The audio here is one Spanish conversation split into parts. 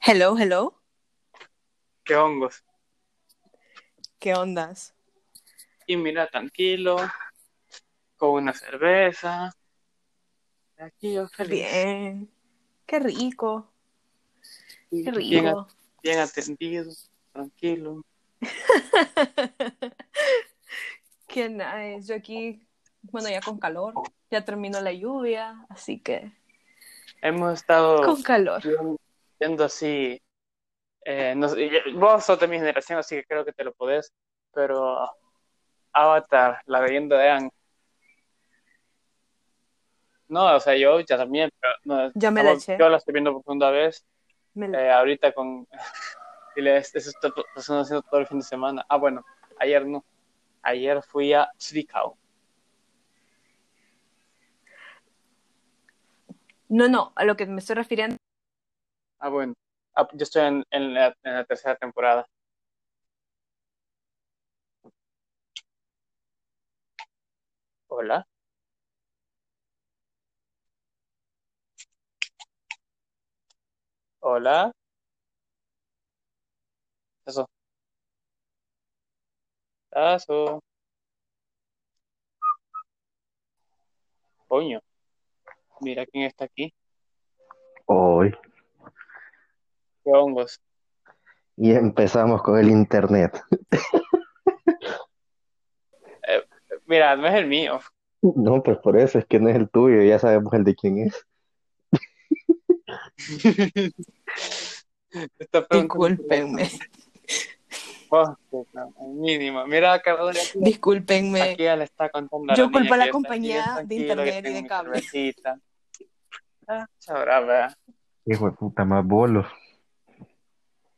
Hello, hello. ¿Qué hongos? ¿Qué ondas? Y mira, tranquilo, con una cerveza. Aquí yo feliz. Bien. Qué rico. Qué Bien, rico. bien atendido, tranquilo. Qué nice. Yo aquí, bueno, ya con calor. Ya terminó la lluvia, así que Hemos estado con calor. viendo, así. eh, no sé, y- vos sos de mi generación, así que creo que te lo podés. Pero Avatar, la leyenda de Aang. No, o sea, yo ya también, pero no, Ya me la eché. yo la estoy viendo por segunda vez. Me- eh, ahorita con y le- eso está haciendo todo el fin de semana. Ah, bueno, ayer no. Ayer fui a Zwickau. No, no, a lo que me estoy refiriendo. Ah, bueno. Ah, yo estoy en, la, en la tercera temporada. Hola. Hola. Eso. Eso. Coño. Mira quién está aquí. Hoy. Qué hongos. Y empezamos con el internet. Mira, no es el mío. No, pues por eso es que no es el tuyo, ya sabemos el de quién es. Esta mínimo. Mira, acabo de aquí, Discúlpenme. aquí ya le está contando a Yo culpo a la que compañía de internet que y de cable. Ah, sabrá, ¿verdad? Hijo de puta, más bolos.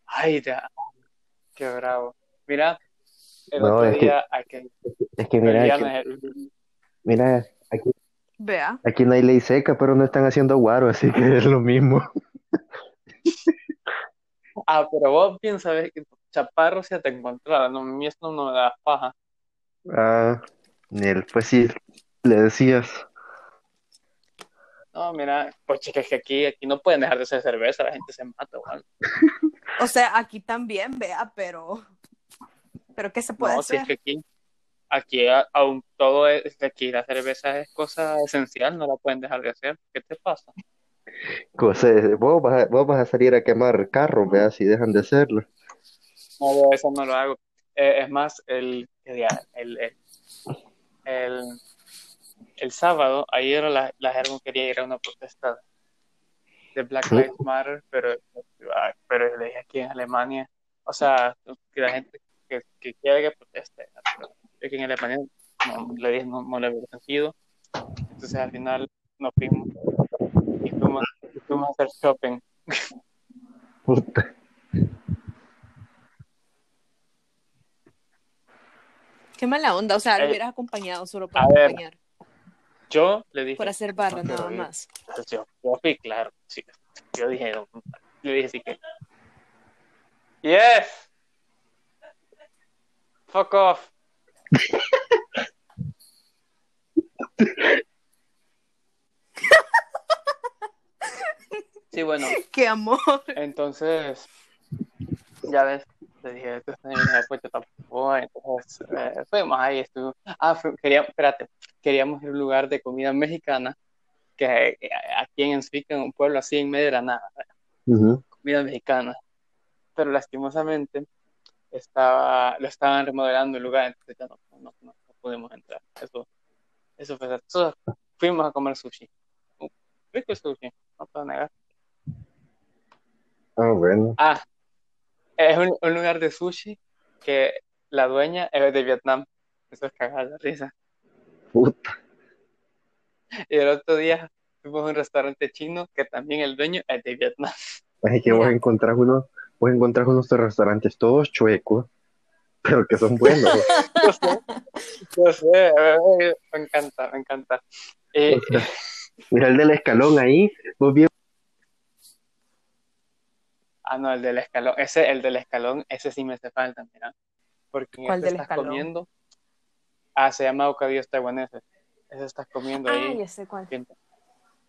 Ay, ya. Qué bravo. Mira, el No, otro es que- día, aquel, Es que mira, aquí, el- mira, aquí, Vea. aquí no hay ley seca, pero no están haciendo guaro, así que es lo mismo. Ah, pero vos bien sabes que Chaparro se te encontraba, no, a mí esto no me da paja. Ah, Nel, pues sí, le decías. No, mira, pues chicas, que aquí, aquí no pueden dejar de hacer cerveza, la gente se mata, igual. O sea, aquí también, vea, pero. Pero ¿qué se puede No, si hacer? es que aquí, aquí aún todo es, que aquí la cerveza es cosa esencial, no la pueden dejar de hacer. ¿Qué te pasa? Cosa, vos vas a, vos vas a salir a quemar carros, vea, si dejan de hacerlo. No, yo eso no lo hago. Eh, es más, el, el, el, el, el sábado, ayer la, la quería ir a una protesta de Black Lives Matter, pero, pero le dije aquí en Alemania, o sea, que la gente que, que quiere que proteste, pero es que en Alemania no, le dije, no, no le había sentido. Entonces al final nos fuimos y fuimos, fuimos a hacer shopping. Puta. Qué mala onda. O sea, lo Eh, hubieras acompañado solo para ver, acompañar. Yo le dije, Por hacer barra, no quiero nada ir. más. Yo, fui claro, sí. Yo dije, no, yo dije sí que. Yes. Fuck off. Sí, bueno, Qué amor. entonces, ya ves, le dije, eh, pues yo tampoco, entonces, eh, fuimos ahí, estuvimos, ah, fu- queríamos, espérate, queríamos ir a un lugar de comida mexicana, que eh, aquí en Ensuica, en un pueblo así en medio de la nada, comida mexicana, pero lastimosamente estaba, lo estaban remodelando el lugar, entonces ya no, no, no, no pudimos entrar, eso, eso fue, eso, fuimos a comer sushi, Uh, rico sushi, no puedo negar. Ah, bueno. Ah, es un, un lugar de sushi que la dueña es de Vietnam. Eso es cagada de risa. Puta. Y el otro día fuimos a un restaurante chino que también el dueño es de Vietnam. Es que vos encontrás unos, vos encontrás unos restaurantes todos chuecos, pero que son buenos. Yo sé, yo sé, eh, me encanta, me encanta. O sea, mira el del escalón ahí, vos bien. ah, no, el del escalón, ese, el del escalón, ese sí me hace falta, mira. Porque ¿Cuál este del estás escalón? comiendo, ah, se llama bocadillos taiwaneses. Ese estás comiendo Ah, ahí. ya sé cuál. bien-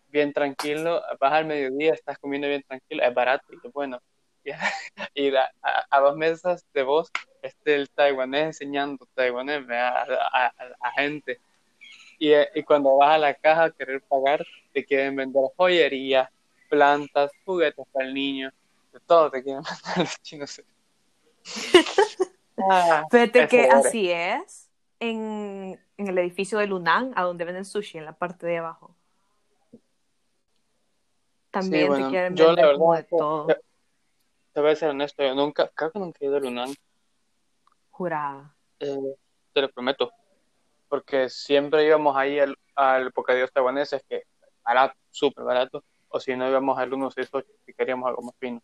bien tranquilo, vas al mediodía, estás comiendo bien tranquilo, es barato y es bueno. Y a, a- a dos mesas de vos, este el taiwanés enseñando taiwanés a, a- a- gente. Y, y cuando vas a la caja a querer pagar, te quieren vender joyería, plantas, juguetes para el niño, de todo te quieren vender los chinos. Ah, Fíjate que pobre. así es en, en el edificio de Lunan, a donde venden sushi, en la parte de abajo. También Sí, bueno, te quieren yo la vender como de verdad, todo. te, te voy a ser honesto, yo nunca, creo que nunca he ido a Lunan, Jurada. eh, te lo prometo, porque siempre íbamos ahí al, al Bocadillos taiwaneses, que barato, súper barato, o si no íbamos al 168, si queríamos algo más fino.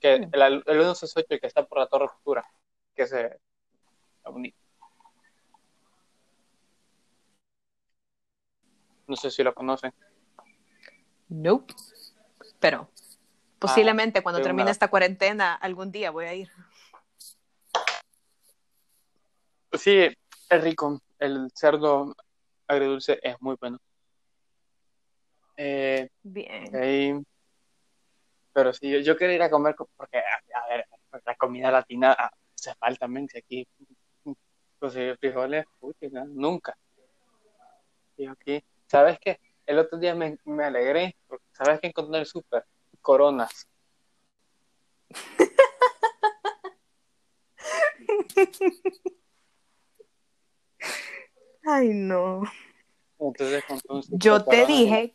Que el, el 168, el que está por la Torre Futura, que. No sé si lo conocen. Nope. Pero posiblemente cuando de termine una- esta cuarentena, algún día voy a ir. Sí, es rico. El cerdo agridulce es muy bueno. Eh, Bien. pero sí, yo, yo quería ir a comer co- porque, a, a ver, la comida latina ah, hace falta, men, si aquí conseguir frijoles, no, nunca. Y aquí, ¿sabes qué? El otro día me, me alegré, porque ¿sabes qué encontré en el súper? Coronas. Ay, no. Entonces, Yo te dije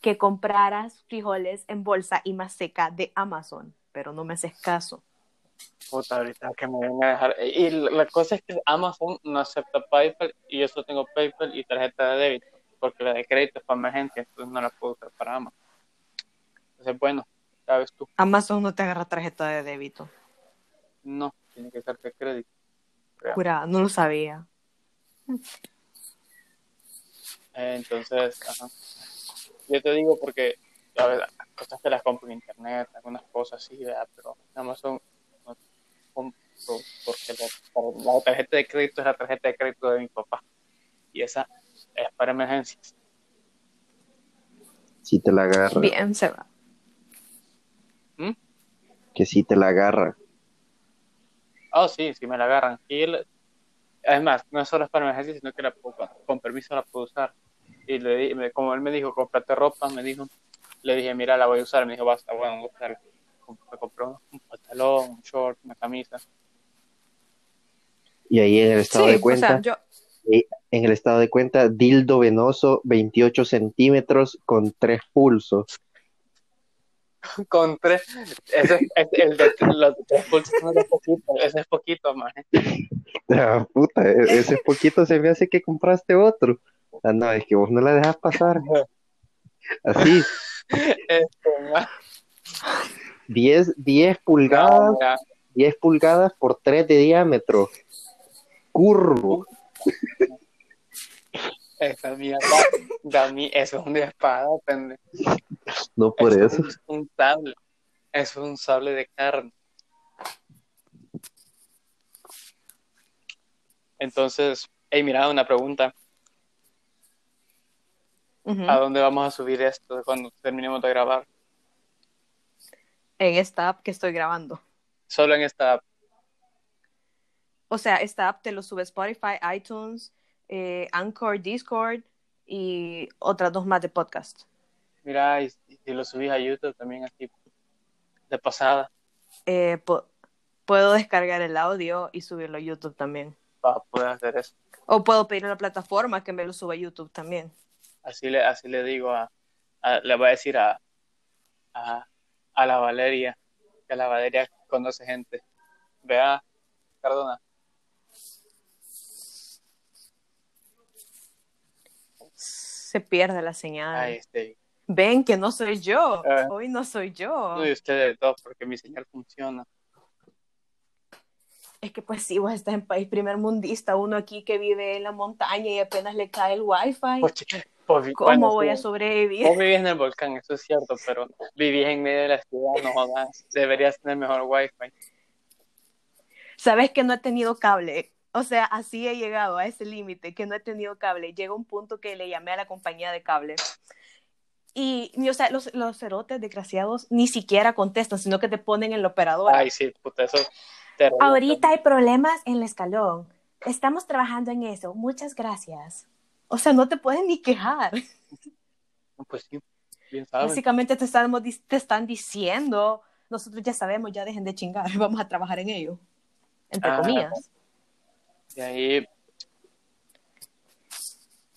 que compraras frijoles en bolsa y más seca de Amazon, pero no me haces caso. Puta, ahorita que me venga a dejar. Y la cosa es que Amazon no acepta PayPal y yo solo tengo PayPal y tarjeta de débito, porque la de crédito es para emergencia, entonces no la puedo usar para Amazon. Entonces, bueno, sabes tú, Amazon no te agarra tarjeta de débito. no, tiene que ser de crédito. Jurada, no lo sabía. Entonces, ajá. Yo te digo porque, a ver, cosas que las compro en internet, algunas cosas sí, ¿verdad? pero Amazon porque la, la tarjeta de crédito es la tarjeta de crédito de mi papá y esa es para emergencias. Si te la agarra, Bien, se va. que si te la agarra. Oh, sí, sí me la agarran. Y él, además, no solo es para emergencias, sino que la puedo- con, permiso la puedo usar. Y le como él me dijo, cómprate ropa, me dijo, le dije, mira, la voy a usar. Me dijo, basta, bueno, voy a usarla. Me compró un pantalón, un short, una camisa. Y ahí en el estado Sí, de o cuenta, sea, yo, en el estado de cuenta, dildo venoso, 28 centímetros con tres pulsos. Con tres, ese es el de los tres pulsos, no es poquito, ese es poquito, más. Ah, puta, e- ese poquito se me hace que compraste otro. Ah, no, es que vos no la dejas pasar. Así, Este, ma- 10, 10 no, pulgadas, mira, 10 pulgadas por 3 de diámetro. Curvo. esa mierda, da mí, eso es una espada, pendejo. No por Eso eso. es un, un sable. Eso es un sable de carne. Entonces, hey, mira, una pregunta. ¿A dónde vamos a subir esto cuando terminemos de grabar? en esta app que estoy grabando. Solo en esta app. O sea, esta app te lo sube Spotify, iTunes, eh, Anchor, Discord y otras dos más de podcast. Mira, y, lo subís a YouTube también así, de pasada, Eh, pu- puedo descargar el audio y subirlo a YouTube también. para poder hacer eso. O puedo pedir a la plataforma que me lo suba a YouTube también. Así le, así le digo a, a- le voy a decir a, a, a la Valeria, que la Valeria conoce gente. Vea, Cardona, Se pierde la señal. ahí este, Ven que no soy yo. Ah. Hoy no soy yo. no, y ustedes dos, porque mi señal funciona. Es que pues sí, vos estás en país primer mundista, uno aquí que vive en la montaña y apenas le cae el wifi. Pues, pues, ¿Cómo bueno, voy sí, a sobrevivir? Vos vivís en el volcán, eso es cierto, pero vivís en medio de la ciudad, no jodas. Deberías tener mejor wifi. Sabes que no he tenido cable. O sea, así he llegado a ese límite, que no he tenido cable. Llega un punto que le llamé a la compañía de cable Y, y, o sea, los, los cerotes desgraciados ni siquiera contestan, sino que te ponen en la operadora. Ay, sí, puta, eso. terrible. Ahorita hay problemas en el escalón. Estamos trabajando en eso. Muchas gracias. O sea, no te pueden ni quejar. Pues sí, bien saben. Básicamente te, estamos, te están diciendo, nosotros ya sabemos, ya dejen de chingar, vamos a trabajar en ello. Entre Ah. comillas. Y ahí,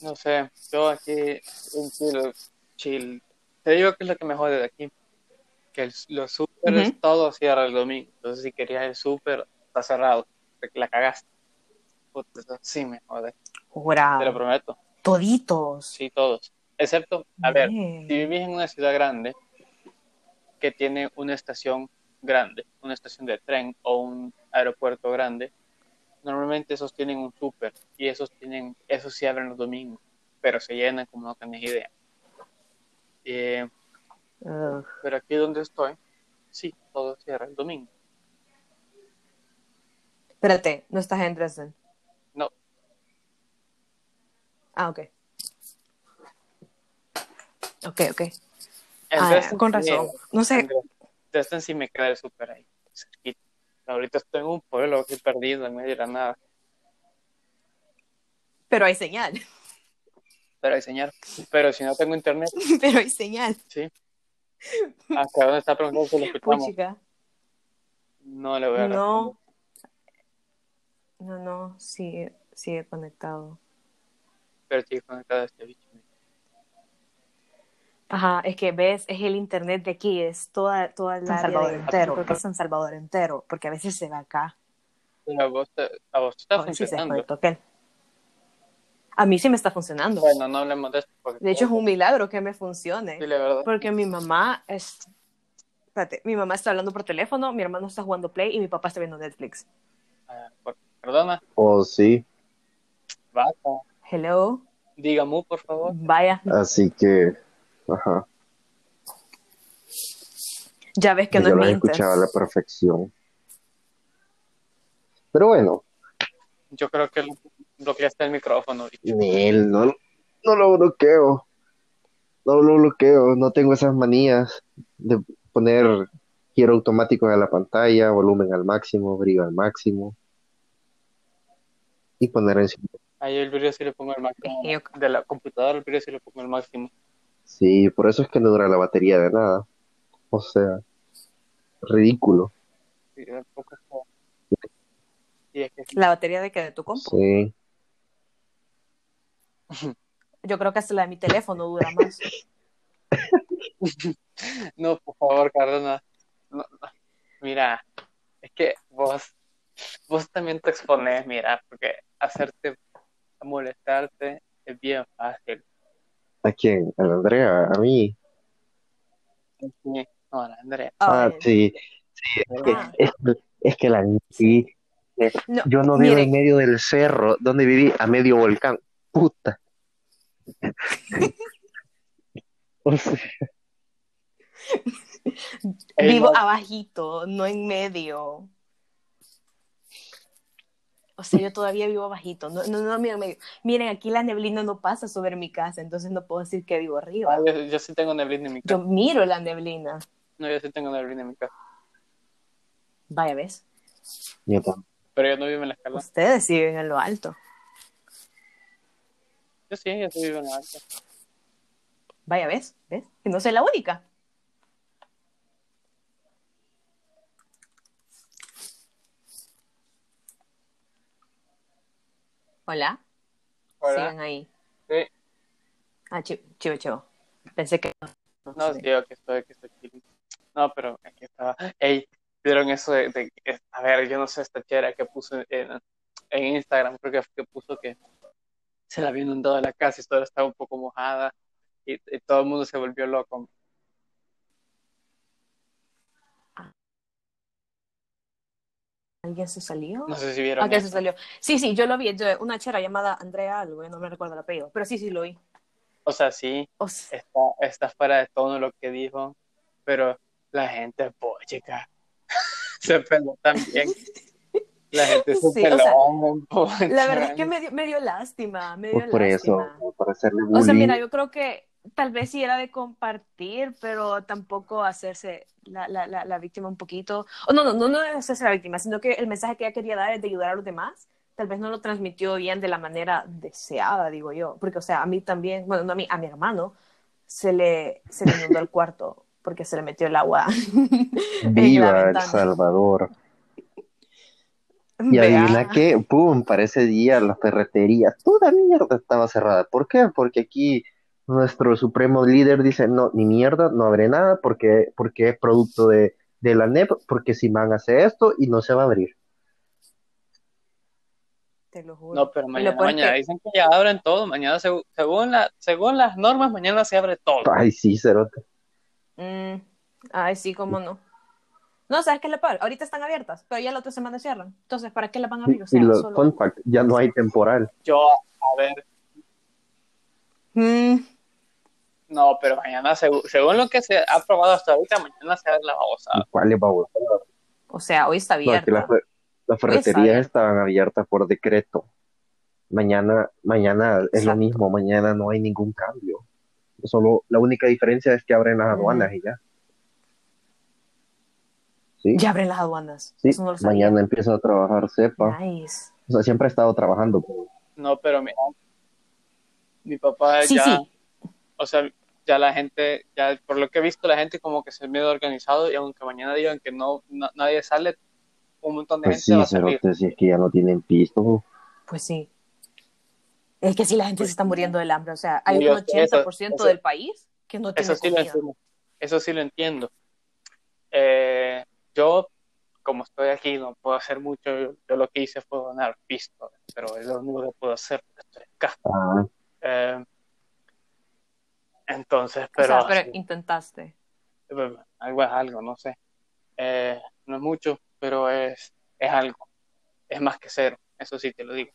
no sé, yo aquí, un chill, chill. Te digo que es lo que me jode de aquí, que el- los súperes Ujú. todo cierra el domingo. Entonces, si querías el súper, está cerrado, la cagaste. Puta, sí me jode, te lo Jurado. prometo. Toditos. Sí, todos. Excepto, a ver, si vivís en una ciudad grande que tiene una estación grande, una estación de tren o un aeropuerto grande, normalmente esos tienen un súper y esos tienen, esos sí abren los domingos, pero se llenan como no tenés idea. Eh, pero aquí donde estoy, sí, todo cierra el domingo. Espérate, no estás en Dresden. No, Ah, ok. Ok, ok. Ah, Dresden con sí, razón. No sé, en Dresden sí me queda el súper ahí, cerquita. Ahorita estoy en un pueblo aquí perdido en medio de la nada, pero hay señal. pero hay señal. Pero si no tengo internet, pero hay señal. sí. Acá donde está preguntando si lo escuchamos. Puchica. No le voy a No. No, no, sigue, sigue conectado. Pero sigue conectado a este bicho. Ajá, es que ves, es el internet de aquí, es toda, toda el San área Salvador de- entero. Creo que es San Salvador entero, porque a veces se va acá. Pero a vos, te- a vos te está A se funcionando. desconectó aquel. A mí sí me está funcionando. Bueno, no hablemos de esto. Porque De hecho, es un milagro que me funcione. Sí, la verdad. Porque mi mamá es. Espérate, mi mamá está hablando por teléfono, mi hermano está jugando Play y mi papá está viendo Netflix. Por- Perdona, Oh, sí. vaca. Hello. Diga mu, por favor. Vaya, Así que, ajá. ya ves que no yo es lo escuchaba a la perfección. Pero bueno, Yo creo que bloqueaste el micrófono. Nel, no, no lo bloqueo. No lo bloqueo. No tengo esas manías de poner giro automático en la pantalla, volumen al máximo, brillo al máximo. Y poner en Ahí el brillo sí le pongo el máximo. De la computadora el brillo sí le pongo el máximo. Sí, por eso es que no dura la batería de nada. O sea, ridículo. Sí, un poco feo. Y es que La batería de que de tu compu. Sí. Yo creo que hasta la de mi teléfono dura más. No, por favor, Cardona. No, no. Mira, es que vos, vos también te expones, mira, porque hacerte molestarte es bien fácil. ¿A quién? ¿A la Andrea? ¿A mí? Sí, No, la Andrea. A Ah, ver. sí. Sí, es que, Ah. es, es que la sí, eh, No, yo no vivo en medio del cerro, donde viví a medio volcán. Puta. O sea, Ey, Vivo abajito, no en medio. O sea, yo todavía vivo abajito. No, no, no, miren, medio. Miren, aquí la neblina no pasa sobre mi casa, entonces no puedo decir que vivo arriba. Ah, yo, yo sí tengo neblina en mi Yo casa. miro la neblina. No, yo sí tengo neblina en mi casa. Vaya, ¿ves? yo Pero yo no vivo en la escala. Ustedes sí viven en lo alto. Yo sí, yo sí vivo en la alta. Vaya, ¿ves? ¿Ves? Que no soy la única. Hola. Hola. Sigan ahí. Sí. Ah, chi- chivo, chivo. Pensé que No, sí, yo que estoy, que estoy. No, pero aquí estaba. Ey, ¿vieron eso de, de- a ver, yo no sé esta chera que puso en, en Instagram, creo que, que puso que se la había inundado la casa y toda estaba un poco mojada y, y todo el mundo se volvió loco. Alguien se salió. No sé si vieron Ah, que se eso. salió. Sí, sí, yo lo vi. yo- una chera llamada Andrea algo, eh, no me recuerdo el apellido, pero sí, sí lo vi. O sea, sí, O sea, está, está fuera de tono lo que dijo, pero la gente, pues, chica, se peló también. La gente se Sí, o peló. sea, pocha. la verdad es que me dio, me dio lástima, me dio pues por eso, lástima. por hacerle O sea, bullying. mira, yo creo que tal vez sí era de compartir, pero tampoco hacerse la, la, la, la víctima un poquito. O no, no, no, no de hacerse la víctima, sino que el mensaje que ella quería dar es de ayudar a los demás. Tal vez no lo transmitió bien de la manera deseada, digo yo. Porque, o sea, a mí también, bueno, no a mí, a mi hermano, se le, se le inundó el cuarto porque se le metió el agua. la Viva El. Salvador. Y Vea. adivina qué, pum, para ese día la ferretería, toda mierda estaba cerrada. ¿Por qué? Porque aquí nuestro supremo líder dice, no, ni mierda, no abre nada porque, porque es producto de, de la NEP, porque si man hace esto y no se va a abrir. Te lo juro. No, pero Y mañana, mañana que- dicen que ya abren todo. Mañana, seg- según, la, según las normas, mañana se abre todo. Ay, sí, cerote. Mm, ay, sí, cómo no. No, ¿sabes qué es lo peor? Ahorita están abiertas, pero ya la otra semana cierran. Entonces, ¿para qué las van a abrir? O Y sea, lo, solo... fun fact, ya no hay temporal. Yo, a ver, Mm, no, pero mañana, según lo que se ha aprobado hasta ahorita, mañana se abre la babosada. ¿Cuál es babosa? o sea, hoy está No, abierta. las, las ferreterías abierta. estaban abiertas por decreto. Mañana, mañana es lo mismo, mañana no hay ningún cambio. Solo la única diferencia es que abren las aduanas y ya. Sí, Ya abren las aduanas. sí, Eso no lo sabía. mañana empieza a trabajar CEPA. Nice. O sea, siempre ha estado trabajando. pero- No, pero mira, mi papá Sí, ya, sí. o sea, ya la gente, ya por lo que he visto, la gente como que se medio organizado y aunque mañana digan que no, na- nadie sale, un montón de Pues gente va sí, a salir. cerote, si es que ya no tienen pisto. Pues sí. Es que si la gente se está muriendo del hambre. O sea, hay un sé, 80% eso- del país que no tiene Eso sí lo comida. entiendo. Eso sí lo entiendo. Eh, yo, como estoy aquí, no puedo hacer mucho. Yo, yo lo que hice fue donar pisto, pero es lo único que puedo hacer porque estoy acá. Ah, Eh, entonces, O pero, sea, pero sí, intentaste. eh, algo es algo, no sé. Eh, no es mucho, pero es, es algo. Es más que cero, eso sí te lo digo.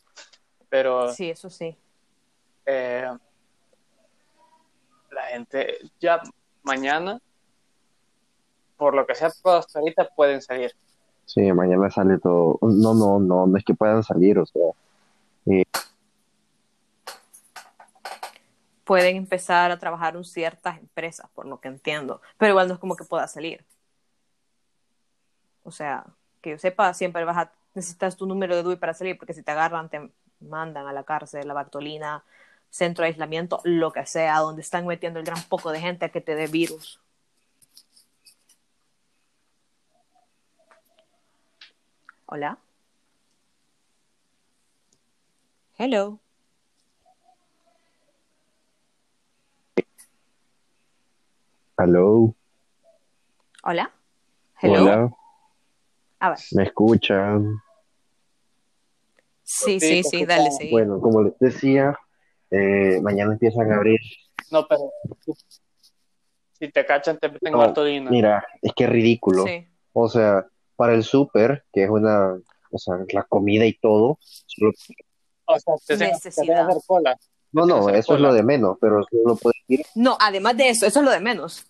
Pero Sí, eso sí. eh, la gente ya mañana, por lo que sea hasta ahorita, pueden salir. sí, mañana sale todo. No, no, no, no es que puedan salir, o sea, Pueden empezar a trabajar en ciertas empresas, por lo que entiendo. Pero igual no es como que pueda salir. O sea, que yo sepa, siempre vas a necesitas tu número de DUI para salir, porque si te agarran, te mandan a la cárcel, la Bartolina, centro de aislamiento, lo que sea, donde están metiendo el gran poco de gente a que te dé virus. Hola. Hello. Hello, Hola. Hello. hola, A ver. ¿me escuchan? Sí, Sí, sí, dale, sí. Bueno, como les decía, eh, mañana empiezan a abrir. No, pero si te cachan, te meten No, Bartolina. Mira, es que es ridículo. Sí. O sea, para el súper, que es una, o sea, la comida y todo, solo- O sea, te Necesidad. hacer cola. No, no, eso es lo de menos, pero solo puedes ir, No, además de eso, eso es lo de menos.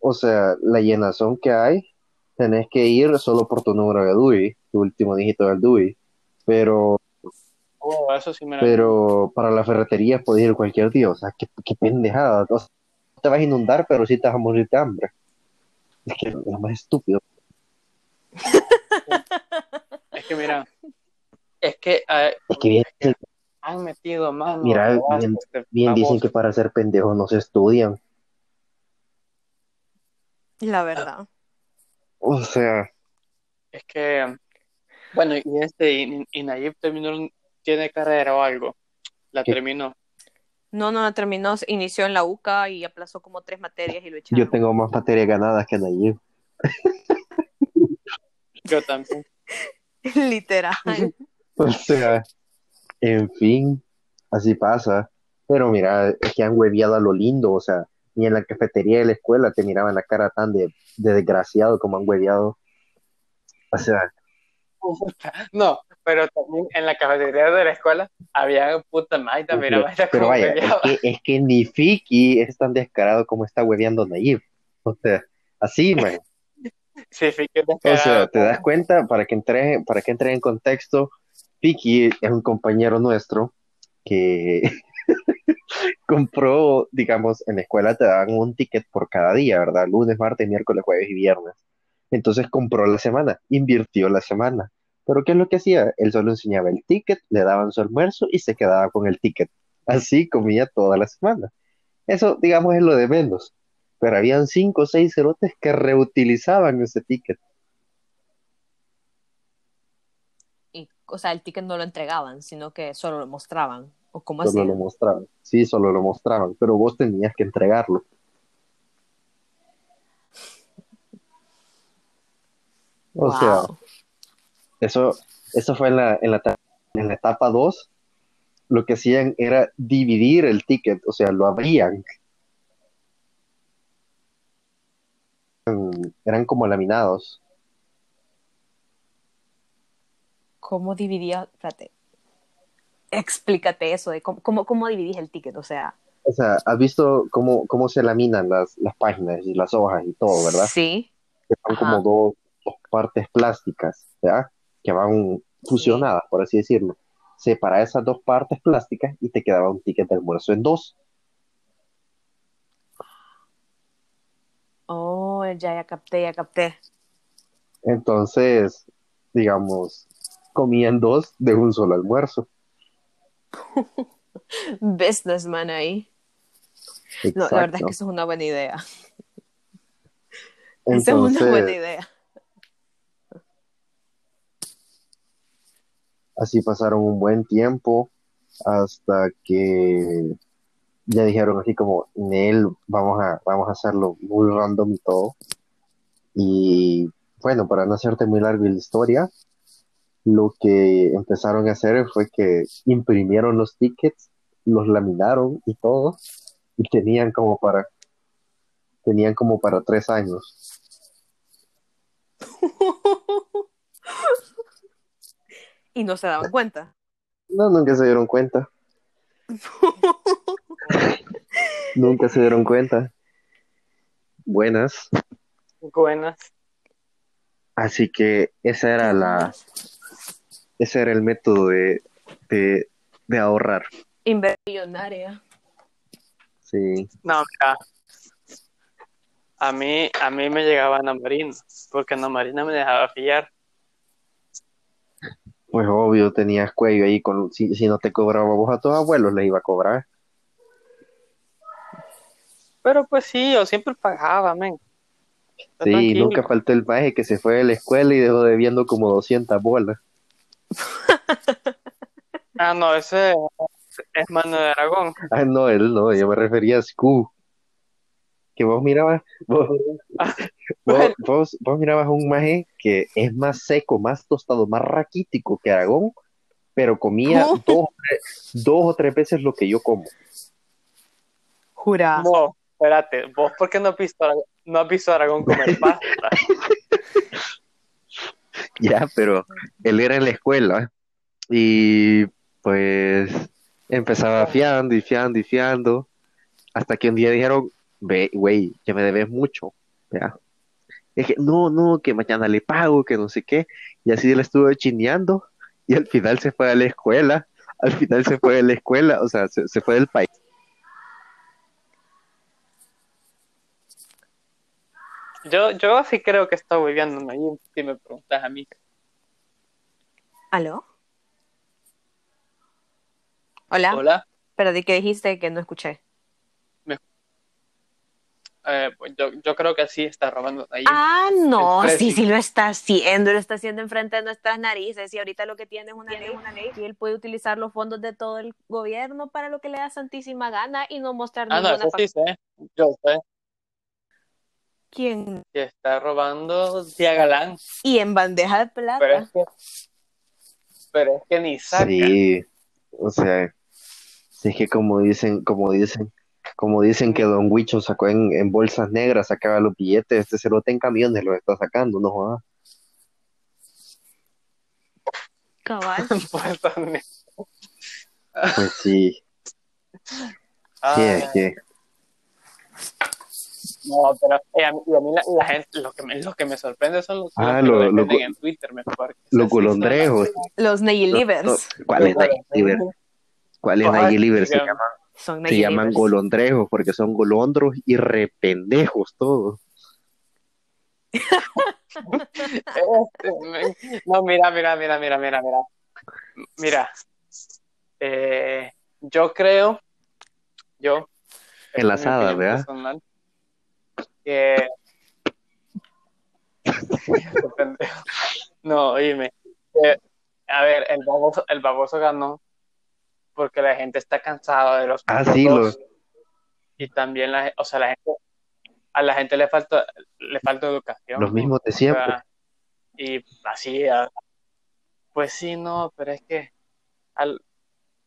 o sea, la llenazón que hay, tenés que ir solo por tu número de DUI, tu último dígito del DUI, pero, Oh, eso sí me lo pero para la ferretería puedes ir cualquier día, o sea, qué, qué pendejada, o sea, no te vas a inundar, pero sí te vas a morir de hambre. Es que es lo más estúpido. Es que mira, es que eh, Es que bien, han metido mano. Mira, bien- este bien dicen que para ser pendejos no se estudian. La verdad. O sea, Es que, bueno, y este, y, y Nayib terminó, tiene carrera o algo. La ¿Qué? terminó. No, no, terminó, inició en la UCA y aplazó como tres materias y lo echaron. yo tengo más materias ganadas que Nayib. Yo también. Literal. O sea, en fin, así pasa. Pero mira, es que han hueviado a lo lindo, o sea, ni en la cafetería de la escuela te miraban la cara tan de, de desgraciado como han hueviado. O sea, No, pero también en la cafetería de la escuela había puta maita, mira, vaya pero vaya, es que, es que ni Fiki es tan descarado como está hueveando Nayib. O sea, así, man. Sí, fíjate, O sea, descarado. te das cuenta, para que entre, para que entre en contexto, Piki es un compañero nuestro que, compró, digamos, en la escuela te daban un ticket por cada día, ¿verdad? Lunes, martes, miércoles, jueves y viernes. Entonces compró la semana, invirtió la semana. Pero ¿qué es lo que hacía? Él solo enseñaba el ticket, le daban su almuerzo y se quedaba con el ticket. Así comía toda la semana. Eso, digamos, es lo de menos. Pero habían cinco o seis cerotes que reutilizaban ese ticket. Y, o sea, el ticket no lo entregaban, sino que solo lo mostraban. ¿O cómo Solo así? lo mostraban. Sí, solo lo mostraban. Pero vos tenías que entregarlo. O sea. Eso, eso fue en la, en la, en la etapa 2. Lo que hacían era dividir el ticket, o sea, lo abrían. Eran como laminados. ¿Cómo dividía? Espérate. Explícate eso de cómo, cómo, cómo dividís el ticket. O sea, O sea, ¿has visto cómo, cómo se laminan las, las páginas y las hojas y todo, verdad? sí. Que son Ajá. como dos, dos partes plásticas, ¿verdad? Que van fusionadas, por así decirlo. Separa esas dos partes plásticas y te quedaba un ticket de almuerzo en dos. Oh, ya, ya capté, ya capté. Entonces, digamos, comían dos de un solo almuerzo. Businessman ahí. No, la verdad es que eso es una buena idea. Esa es una buena idea. así pasaron un buen tiempo hasta que ya dijeron así como, Nel, vamos a, vamos a hacerlo muy random y todo. Y bueno, para no hacerte muy larga la historia, lo que empezaron a hacer fue que imprimieron los tickets, los laminaron y todo, y tenían como para, tenían como para tres años. y no se daban cuenta. No, nunca se dieron cuenta. Nunca se dieron cuenta. Buenas. Buenas. Así que esa era la, ese era el método de, de, de ahorrar. Inversionaria. Sí. No, mira. A mí, a mí me llegaba Ana Marina, porque Ana Marina me dejaba fiar. Pues obvio, tenías cuello ahí con, si, si no te cobraba vos a tus abuelos, le iba a cobrar. Pero pues sí, yo siempre pagaba, men. Sí, tranquilo. nunca faltó el maje que se fue de la escuela y dejó debiendo como 200 bolas. Ah, no, ese es Mano de Aragón. Ah, no, él no, yo me refería a Scu. Que vos mirabas, vos, vos, vos, vos mirabas un maje que es más seco, más tostado, más raquítico que Aragón, pero comía ¿Cómo? dos, o tres- dos o tres veces lo que yo como. Jura. Vos, espérate, vos, ¿por qué no has visto, no has visto a Aragón comer pasta? Ya, pero él era en la escuela y pues empezaba fiando y fiando y fiando hasta que un día dijeron, ve, güey, ya me debes mucho, ya. Dije, no, no, que mañana le pago, que no sé qué, y así le estuve chineando y al final se fue a la escuela, al final se fue de la escuela, o sea, se, se fue del país. Yo, yo sí creo que está viviendo allí, si me preguntas a mí. ¿Aló? Hola. Hola, Pero di que dijiste que no escuché. eh, pues yo, yo creo que sí está robando allí. Ah, no, sí, sí lo está haciendo, lo está haciendo enfrente de nuestras narices y ahorita lo que tiene es una ley, una ley y él puede utilizar los fondos de todo el gobierno para lo que le da santísima gana y no mostrar Ah, no, ninguna eso sí sé. Yo sé ¿Quién? que está robando Tía Galán, Y en bandeja de plata. pero es que, pero es que ni saca. Sí, o sea, si es que como dicen, como dicen, como dicen que Don Huicho sacó en, en bolsas negras, sacaba los billetes, este cerote en camiones los está sacando, no jodas. Cabal. Pues, también. Pues sí, Ah, sí, es que, No, pero eh, a mí, y a mí la, la gente, lo que, me, lo que me sorprende son los, Ah, los que lo- en Twitter mejor. los golondrejos. Los no, Nayilivers. ¿cuál es la golondrejos. ¿Cuáles Ojalá Nike Libres? Se llaman, Son se llaman golondrejos porque son golondros y rependejos todos. Este, no, mira, mira, mira, mira, mira, mira. Mira. Eh, yo creo, yo. Enlazada, en mi opinión ¿verdad? personal, Que. No, oíme. que, a ver, el baboso, el baboso ganó porque la gente está cansada de los Ah, sí, y también la, o sea, la gente, a la gente le falta, le falta educación. Los mismos de siempre. O sea, y así, pues sí, no, pero es que, al,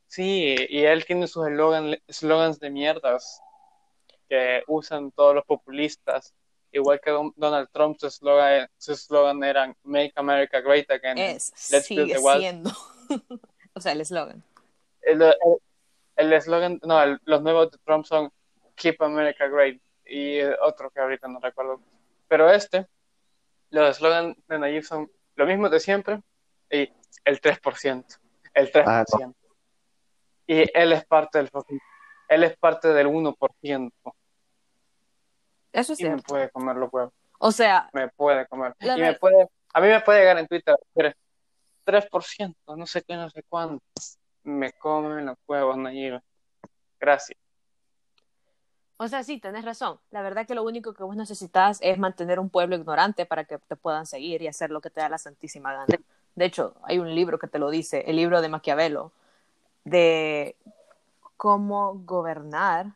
sí, y él tiene sus eslogan, eslogans de mierdas que usan todos los populistas, igual que Don- Donald Trump, su eslogan, su eslogan era Make America Great Again. Es, Let's build sigue the wall. siendo. o sea, el eslogan. El el- el eslogan, no, el- los nuevos de Trump son Keep America Great y otro que ahorita no recuerdo. Pero este, los eslogans de Nayib son lo mismo de siempre y el 3%, el 3%. Ah, Y él es parte del él es parte del 1% Eso es y me puede comer los huevos, O sea, me puede comer. Y me puede, a mí me puede llegar en Twitter, mire, 3%, no sé qué, no sé cuánto. Me comen los huevos, Nayib. Gracias. o sea, sí, tenés razón. La verdad que lo único que vos necesitas es mantener un pueblo ignorante para que te puedan seguir y hacer lo que te da la santísima gana. De hecho, hay un libro que te lo dice, el libro de Maquiavelo, de cómo gobernar,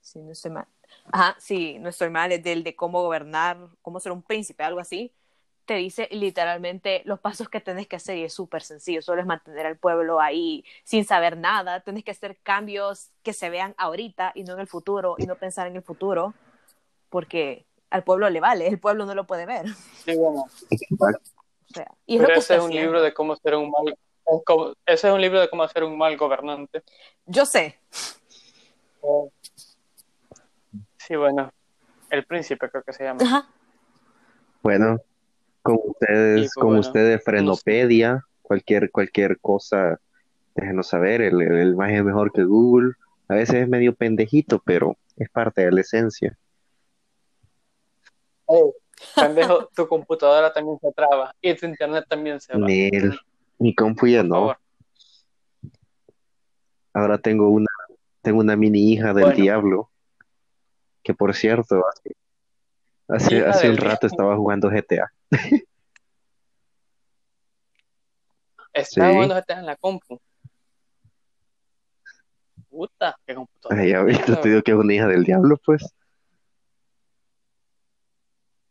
si no estoy mal. Ajá, sí, no estoy mal, es del de cómo gobernar, cómo ser un príncipe, algo así. Te dice literalmente los pasos que tenés que hacer y es súper sencillo, solo es mantener al pueblo ahí sin saber nada, tenés que hacer cambios que se vean ahorita y no en el futuro y no pensar en el futuro, porque al pueblo le vale, el pueblo no lo puede ver. Sí, bueno. O sea, y es Pero ese es un haciendo. libro de cómo ser un mal, ese es un libro de cómo ser un mal gobernante. Yo sé, Sí, bueno, El Príncipe creo que se llama. Ajá. Bueno, con ustedes, pues, con bueno, ustedes Frenopedia, cualquier, cualquier cosa, déjenos saber, el, el, el más es mejor que Google, a veces es medio pendejito, pero es parte de la esencia. Ey, pendejo, tu computadora también se traba y tu internet también se va. Nel, mi compu ya no, ahora tengo una, tengo una mini hija del Bueno. diablo, que por cierto, hace, hace, un rato estaba jugando GTA. Sí. bueno GTA en la compu. Puta, qué computadora. Ya viste, te digo que es una hija del diablo, pues.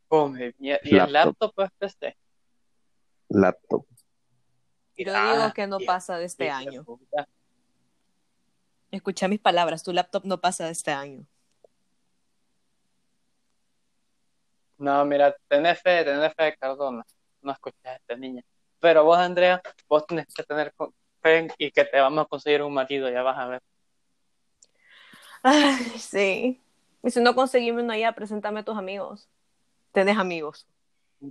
Come, y, y el Laptop. laptop pues PC. Laptop. Yo Ah, digo que no pasa de este año. puta. Escucha mis palabras, tu laptop no pasa de este año. No, mira, tenés fe, tenés fe Cardona. No escuchas a esta niña. Pero vos, Andrea, vos tenés que tener fe y que te vamos a conseguir un marido, ya vas a ver. Ay, sí. Y si no conseguimos uno ya, preséntame a tus amigos. Tenés amigos,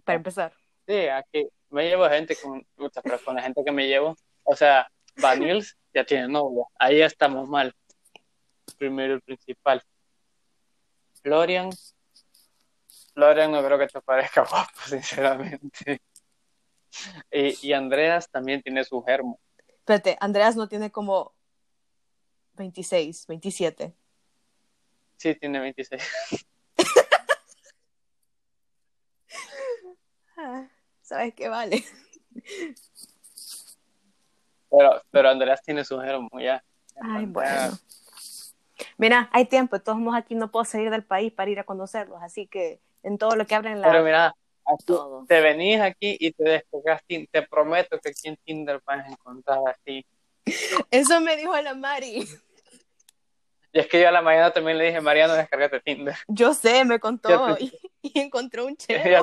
para empezar. Sí, aquí me llevo gente con, pero con la gente que me llevo, o sea, Vanils ya tiene novia, ahí estamos mal. Primero el principal. Florian, Florian no creo que te parezca guapo, sinceramente. Y, y Andreas también tiene su germo. Espérate, Andreas no tiene como 26, 27. Sí, tiene 26. Ah, ¿Sabes qué vale? Pero, pero Andreas tiene su germo, ya. Ay, bueno. Mira, hay tiempo, de todos modos aquí no puedo salir del país para ir a conocerlos, así que en todo lo que abren la... Pero mira, aquí te venís aquí y te descargas Tinder. Te prometo que aquí en Tinder vas a encontrar así. Eso me dijo la Mari. Y es que yo a la mañana también le dije, Mariano, descargate Tinder. Yo sé, me contó y, y encontró un chero.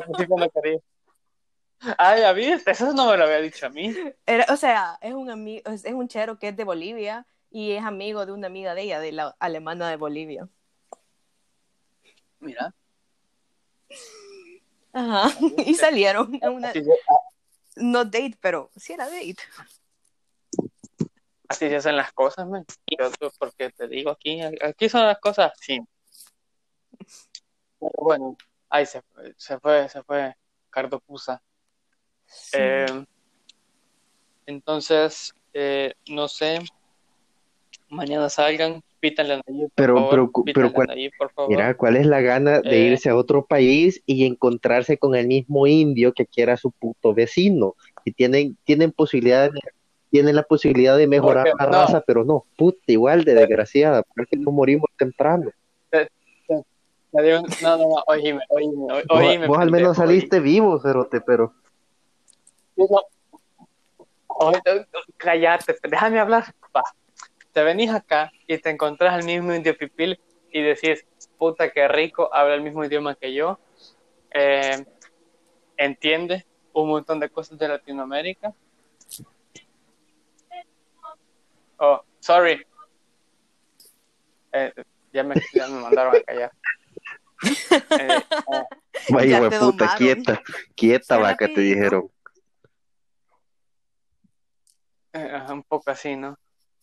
Ah, ya viste, eso no me lo había dicho a mí. Era, o sea, es un amigo, es, es un chero que es de Bolivia y es amigo de una amiga de ella, de la alemana de Bolivia. Mira. Ajá. Y salieron a una, ah, no date, pero sí era date. así se hacen las cosas, man. Yo, porque te digo aquí, aquí son las cosas así. Pero bueno, ahí se fue, se fue, se fue Cardo Pusa. Sí. Eh, entonces, eh, no sé, mañana salgan, pítanle a Nayib, por Pero- favor, pero pero cuál- a Nayib, por favor. Mira, ¿cuál es la gana de Eh. irse a otro país y encontrarse con el mismo indio que quiera su puto vecino? Y tienen, tienen posibilidad de- tienen la posibilidad de mejorar Porque- la no. raza, pero no, puta, igual de desgraciada, porque no morimos temprano. Te digo- no, no, no, oíme, oíme, o- Vos, oíme, vos al menos saliste vivo, cerote, pero oíme. No. Oye, cállate, déjame hablar. Va. Te venís acá y te encontrás al mismo indio pipil y decís, puta, qué rico, habla el mismo idioma que yo, eh, entiende un montón de cosas de Latinoamérica. Oh, sorry. Eh, ya, me, ya me mandaron a callar. Eh, vaya puta, domaron. quieta, quieta vaca, te dijeron. Eh, un poco así, ¿no?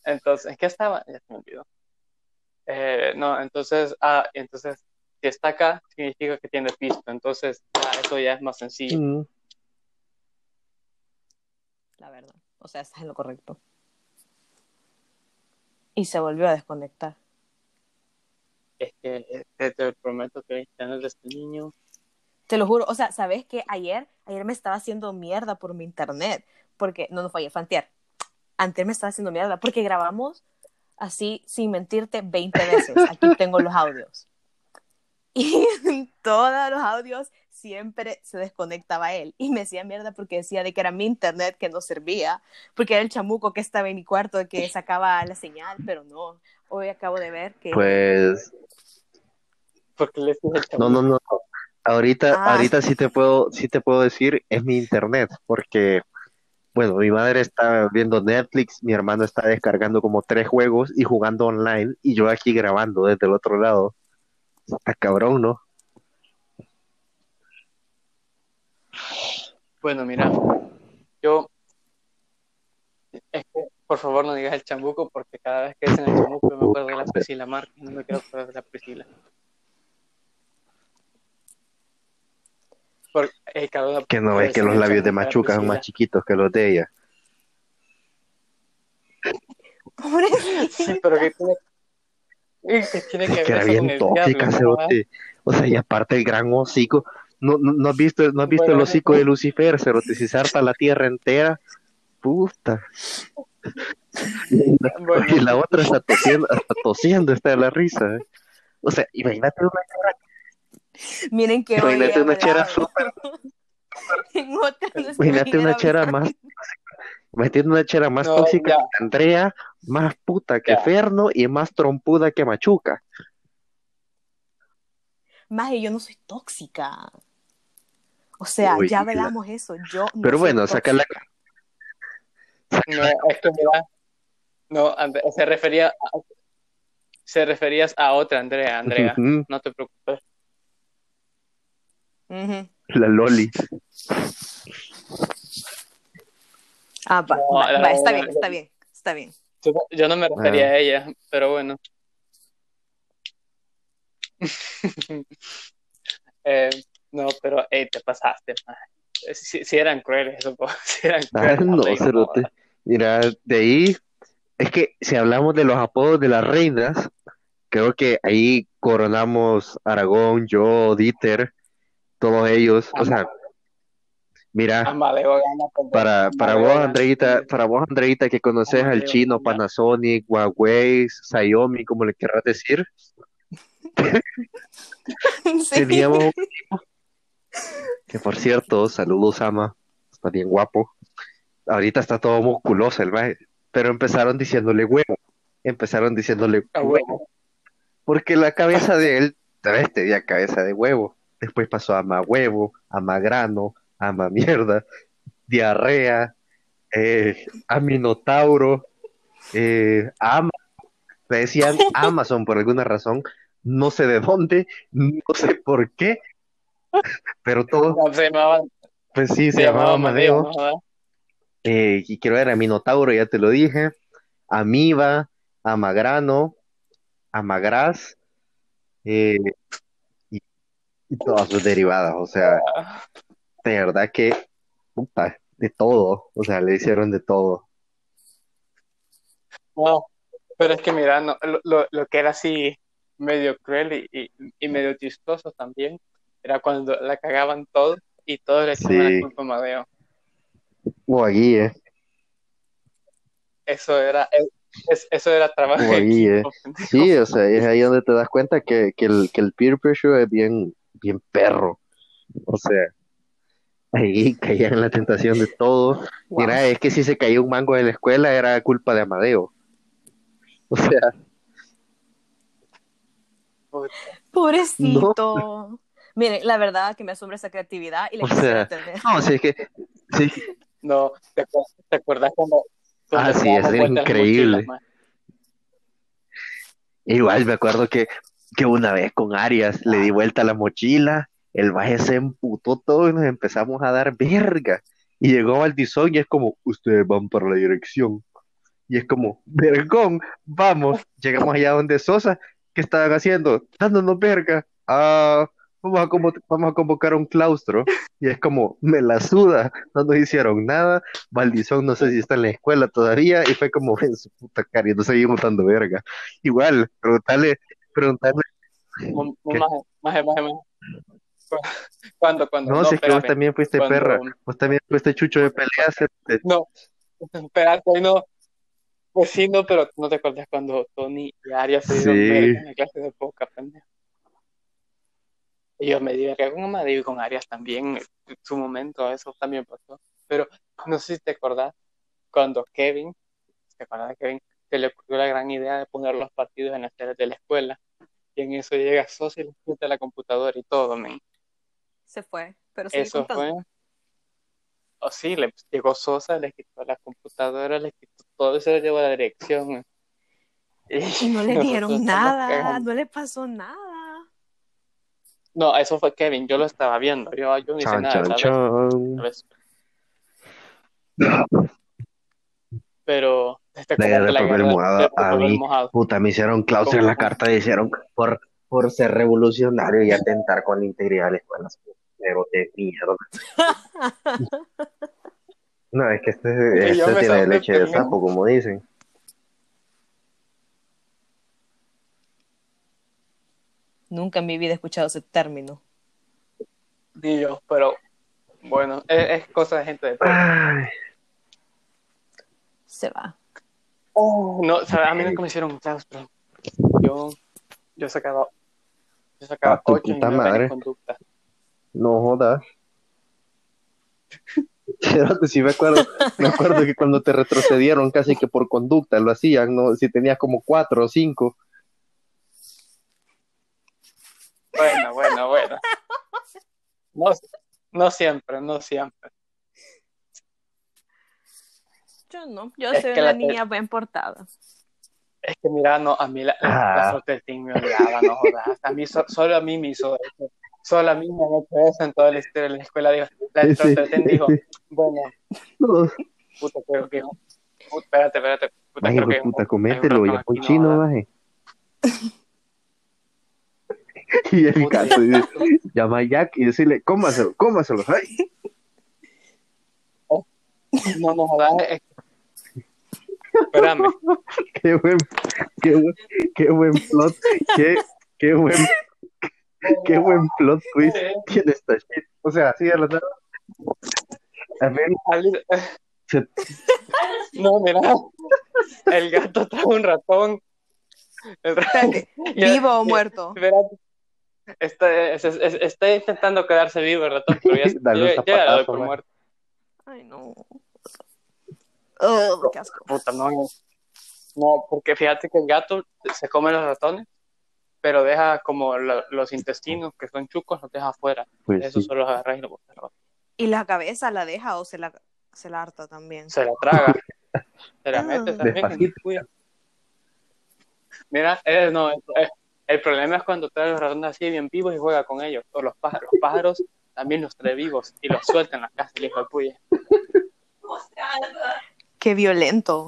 Entonces, ¿en qué estaba? Ya se me olvidó. Eh, no, entonces, ah, entonces, si está acá, significa que tiene pisto. Entonces, ya, eso ya es más sencillo. Mm, La verdad. O sea, estás en lo correcto. Y se volvió a desconectar. Es que eh, te, te prometo que internet de este niño. Te lo juro. O sea, ¿sabes qué? Ayer, ayer me estaba haciendo mierda por mi internet. Porque, no, no fue ayer, fue antier. Antier me estaba haciendo mierda porque grabamos así, sin mentirte, 20 veces. Aquí tengo los audios. Y en todos los audios siempre se desconectaba él. Y me hacía mierda porque decía de que era mi internet que no servía. Porque era el chamuco que estaba en mi cuarto que sacaba la señal. Pero no. Hoy acabo de ver que... Pues, Porque le no, no, no. Ahorita, Ah. ahorita sí te puedo, sí te puedo decir, es mi internet, porque, bueno, mi madre está viendo Netflix, mi hermano está descargando como tres juegos y jugando online, y yo aquí grabando desde el otro lado. Está cabrón, ¿no? Bueno, mira, yo. Es que, por favor, no digas el chambuco, porque cada vez que dicen el chambuco, yo me acuerdo de la Priscila Marca. No me quiero acordar de la Priscila. Eh, cabrón, Que no ves que los labios de Machuca son más chiquitos que los de ella. Sí, pero que tiene, que tiene que Es era bien tóxica, cerote. O sea, y aparte el gran hocico. ¿No, no, no has visto, no has visto Bueno, el hocico no. de Lucifer, cerote? Si zarpa la tierra entera, puta. Y la, Bueno. y la otra está tosiendo, hasta tosiendo está de la risa. ¿eh? O sea, imagínate una, Miren que hoy imagínate una chera súper, imagínate una chera más, imagínate una chera más No, tóxica ya. que Andrea, más puta que Ya. Ferno y más trompuda que Machuca. Maje, yo no soy tóxica. O sea, Uy, ya la- hablamos eso. Yo no Pero soy bueno, saca la. No, es que mira, no, And- se refería a- se referías a otra Andrea, Andrea, no te preocupes. La Loli. Ah, va, No, va, va, está bien, está bien, está bien. Yo, no me refería Ah. a ella, pero bueno. Eh, no, pero hey, te pasaste. Si, si eran crueles, eso, si eran Ah, crueles. no, hombre, cerote. Mira, de ahí, es que si hablamos de los apodos de las reinas, creo que ahí coronamos Aragón, yo, Dieter, todos ellos. O sea, mira, Amadeo con- para, para Amadeo vos. Andreita, para vos, Andreita, que conoces al chino. Panasonic, Huawei, Xiaomi, como le querrás decir, Sí. teníamos un que, por cierto, saludos, Ama, está bien guapo. Ahorita está todo musculoso el maje, pero empezaron diciéndole huevo, empezaron diciéndole Ah, huevo, porque la cabeza de él, ¿sabes? Tenía cabeza de huevo. Después pasó a huevo, a ma grano, a ma mierda, diarrea, eh, a minotauro, eh, a le decían Amazon por alguna razón, no sé de dónde, no sé por qué, pero todo, se llamaba, pues sí, se se llamaba llamaba Amadeo. Eh, y quiero ver a Minotauro, ya te lo dije. amiba, amagrano, amagras eh, y todas sus derivadas. O sea, de verdad que, puta, de todo. O sea, le hicieron de todo. No, pero es que mira, no, lo, lo- lo que era así medio cruel y, y, y medio chistoso también era cuando la cagaban todo y todos le echaban Sí. la culpa a eh. Eso era, es- eso era trabajo equipo, pendejo. Sí, o sea, es ahí donde te das cuenta que, que el, que el peer pressure es bien, bien perro. O sea, ahí caían en la tentación de todo. Wow. Mira, es que si se caía un mango de la escuela era culpa de Amadeo. O sea. Pobrecito. Miren, la verdad que me asombra esa creatividad y la O quisiera sea, tener. no, sí, es que, sí, No, ¿te acuerdas, te acuerdas cuando, cuando Ah, sí, las increíble. mochilas, igual me acuerdo que, que una vez con Arias le di vuelta a la mochila, el baje se emputó todo y nos empezamos a dar verga. Y llegó Valdizón y es como, ustedes van para la dirección. Y es como, vergón, vamos. Llegamos allá donde Sosa, ¿qué estaban haciendo? Dándonos verga. Ah, vamos a, vamos a convocar un claustro. Y es como, me la suda, no nos hicieron nada. Valdizón no sé si está en la escuela todavía. Y fue como, en su puta cara, y nos seguimos dando verga. Igual, preguntarle, preguntarle, mo- ¿Qué? maje, maje, maje. ¿Cuándo, cuándo? no, si es que vos también fuiste Cuando- perra, vos también fuiste chucho de peleas. No, espérate, ahí no. Pues sí, no, pero no te acuerdas cuando Tony y Arias se dieron Sí. verga en la clase de poca, pendejo. Y yo me divertí con Amadeo y con Arias también, en su momento, eso también pasó. Pero no sé si te acordás cuando Kevin, ¿te acuerdas de Kevin? Se le ocurrió la gran idea de poner los partidos en las teles de la escuela. Y en eso llega Sosa y le quita la computadora y todo, men. Se fue, pero sigue Eso fue. O sí, le llegó Sosa, le quitó la computadora, le quitó todo y se lo llevó a la dirección. Y no le dieron nada, no le pasó nada. No, eso fue Kevin, yo lo estaba viendo. Yo, yo no hice Chan, nada, chan, ¿sabes? chan. ¿Sabes? Pero este La guerra de papel mojado, de a papel mí. mojado. Puta, me hicieron claustro en la carta, hicieron por, por ser revolucionario y atentar con la integridad de la escuela. Pero de mierda. No, es que este, Y este tiene leche de sapo, como dicen. Nunca en mi vida he escuchado ese término. Ni yo, pero bueno, es, es cosa de gente de pueblo. Ay, Se va. Oh, no. A mí nunca me hicieron un claustro. Yo, yo sacaba, yo sacaba A tu 8 y puta 9 madre. en conducta. no jodas. Sí me acuerdo, me acuerdo que cuando te retrocedieron casi que por conducta lo hacían, ¿no? Si tenías como cuatro o cinco. Bueno, bueno, bueno. No, no siempre, no siempre. Yo no, yo Es soy que una la- niña bien portada. Es que mira, no, a mí la, la, la Ah. team me odiaba, no jodas. A mí, so- solo a mí me hizo eso. Solo a mí me han hecho eso en toda la historia de la escuela. Dijo, la Sí, del team dijo, sí. bueno, No, puta, creo que... Puta, espérate, espérate. Puta, creo pues, que... puta, comételo, ya no chino, maje. Y el Puta, gato dice, llama a Jack y decirle, cómaselo, cómaselo. Ay, No, no jodas. es- Espérame. qué buen, qué buen, qué buen plot, qué, qué buen, qué buen plot twist tiene esta shit. O sea, sí, a la verdad. A ver, se- No, mira. El gato trae un ratón. El ra- Espérate, Ya- ¿vivo o muerto? Está, es- es- es- está intentando quedarse vivo el ratón, pero ya, ya- ya doy por muerto. Ay, no. Ugh, qué asco. Puta, no. No, porque fíjate que el gato se come los ratones, pero deja como lo- los intestinos, que son chucos, los deja afuera. pues Eso sí. solo los agarras y lo botas. ¿Y la cabeza la deja o se la, se la harta también? Se la traga. Se la Ah. mete también. Mira, eh, no, eh, el problema es cuando trae los ratones así bien vivos y juega con ellos. O los pájaros. Los pájaros también los trae vivos y los suelta en la casa, el hijo de puya. Qué violento.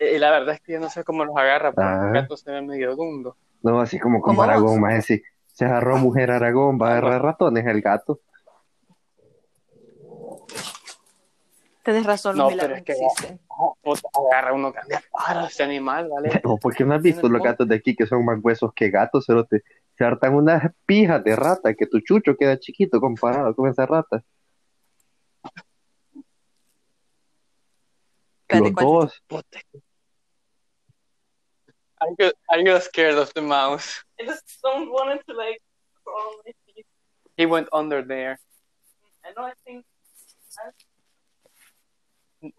Y la verdad es que yo no sé cómo los agarra, porque Ah. el gato se ve medio dundo. No, así como como ¿Cómo Aragón, más así. Se agarró mujer Aragón, va a agarrar ratones el gato. Tenés razón, No, los pero es que- existen. Agarra uno cambia para este animal, ¿vale? No, porque no has visto los gatos de aquí que son más huesos que gatos, pero te se hartan unas pijas de rata que tu chucho queda chiquito comparado con esa rata. Espérate, Los ¿cuál? dos. Puta. I get, I get scared of the mouse. I just don't want it to like crawl on my feet. He went under there. I know I think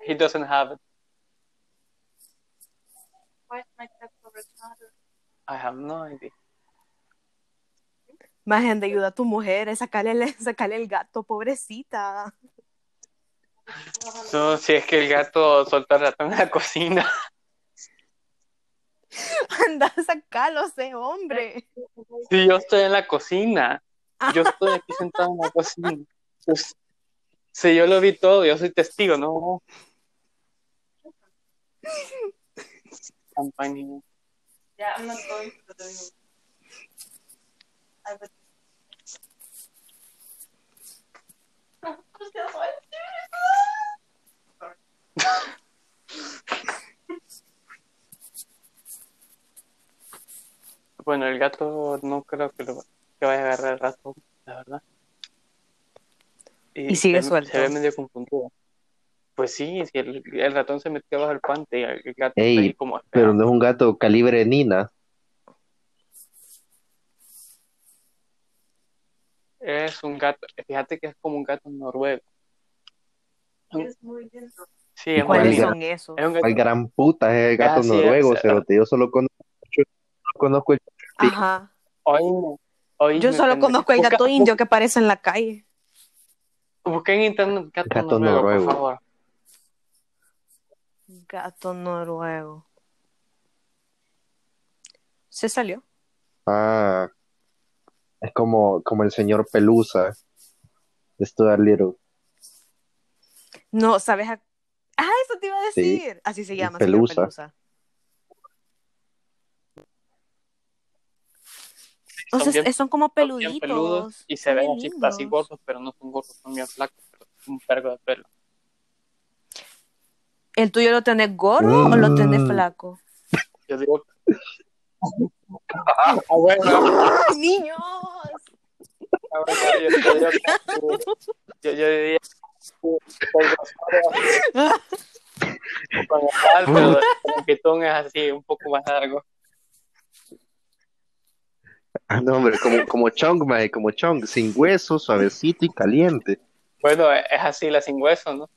He doesn't have it. why is my cat so retarded? I have no idea. Más gente, ayuda a tu mujer, eh, sacarle, el- sacarle el gato, pobrecita. No, si es que el gato soltó el ratón en la cocina. Anda, sacalo, sé hombre. Si yo estoy en la cocina, yo estoy aquí sentado en la cocina. Pues, si yo lo vi todo, yo soy testigo, ¿no? Campaña. Yeah, I'm not Bueno, el gato no creo que, lo, que vaya a agarrar el ratón, la verdad. Y sigue se, suelto. Se ve medio confundido. Pues sí, si el, el ratón se metió bajo el puente y el gato Ey, está ahí como Pero no es un gato calibre Nina. Es un gato, fíjate que es como un gato noruego. it's muy lindo. Sí, es un ¿Cuál ¿Cuáles gato- son esos? es un gato- gran puta es el gato Ah, sí, noruego, es- cerote. Yo solo conozco, yo solo conozco el Ajá. Oíme, oíme, Yo solo conozco el Busca- gato indio que aparece en la calle. Busca en internet gato, Gato noruego, noruego. por favor. Gato noruego. Se salió. Ah, es como, como el señor Pelusa de Stuart Little. No, ¿sabes? a- Ah, eso te iba a Sí. decir. Así se llama, Pelusa. señor Pelusa. O Son sea, bien- son como Son peluditos. peludos y se son ven así, así gordos, pero no son gordos, son bien flacos, pero un pergo de pelo. ¿El tuyo lo tenés gordo o lo tenés Mm. flaco? Yo digo. Ah, bueno, ¡Niños! yo, diría pero el pitón es así, un poco más largo. Ah, no, hombre, como, como Chong, mae, como Chong, sin hueso, suavecito y caliente. Bueno, es así la sin hueso, ¿no?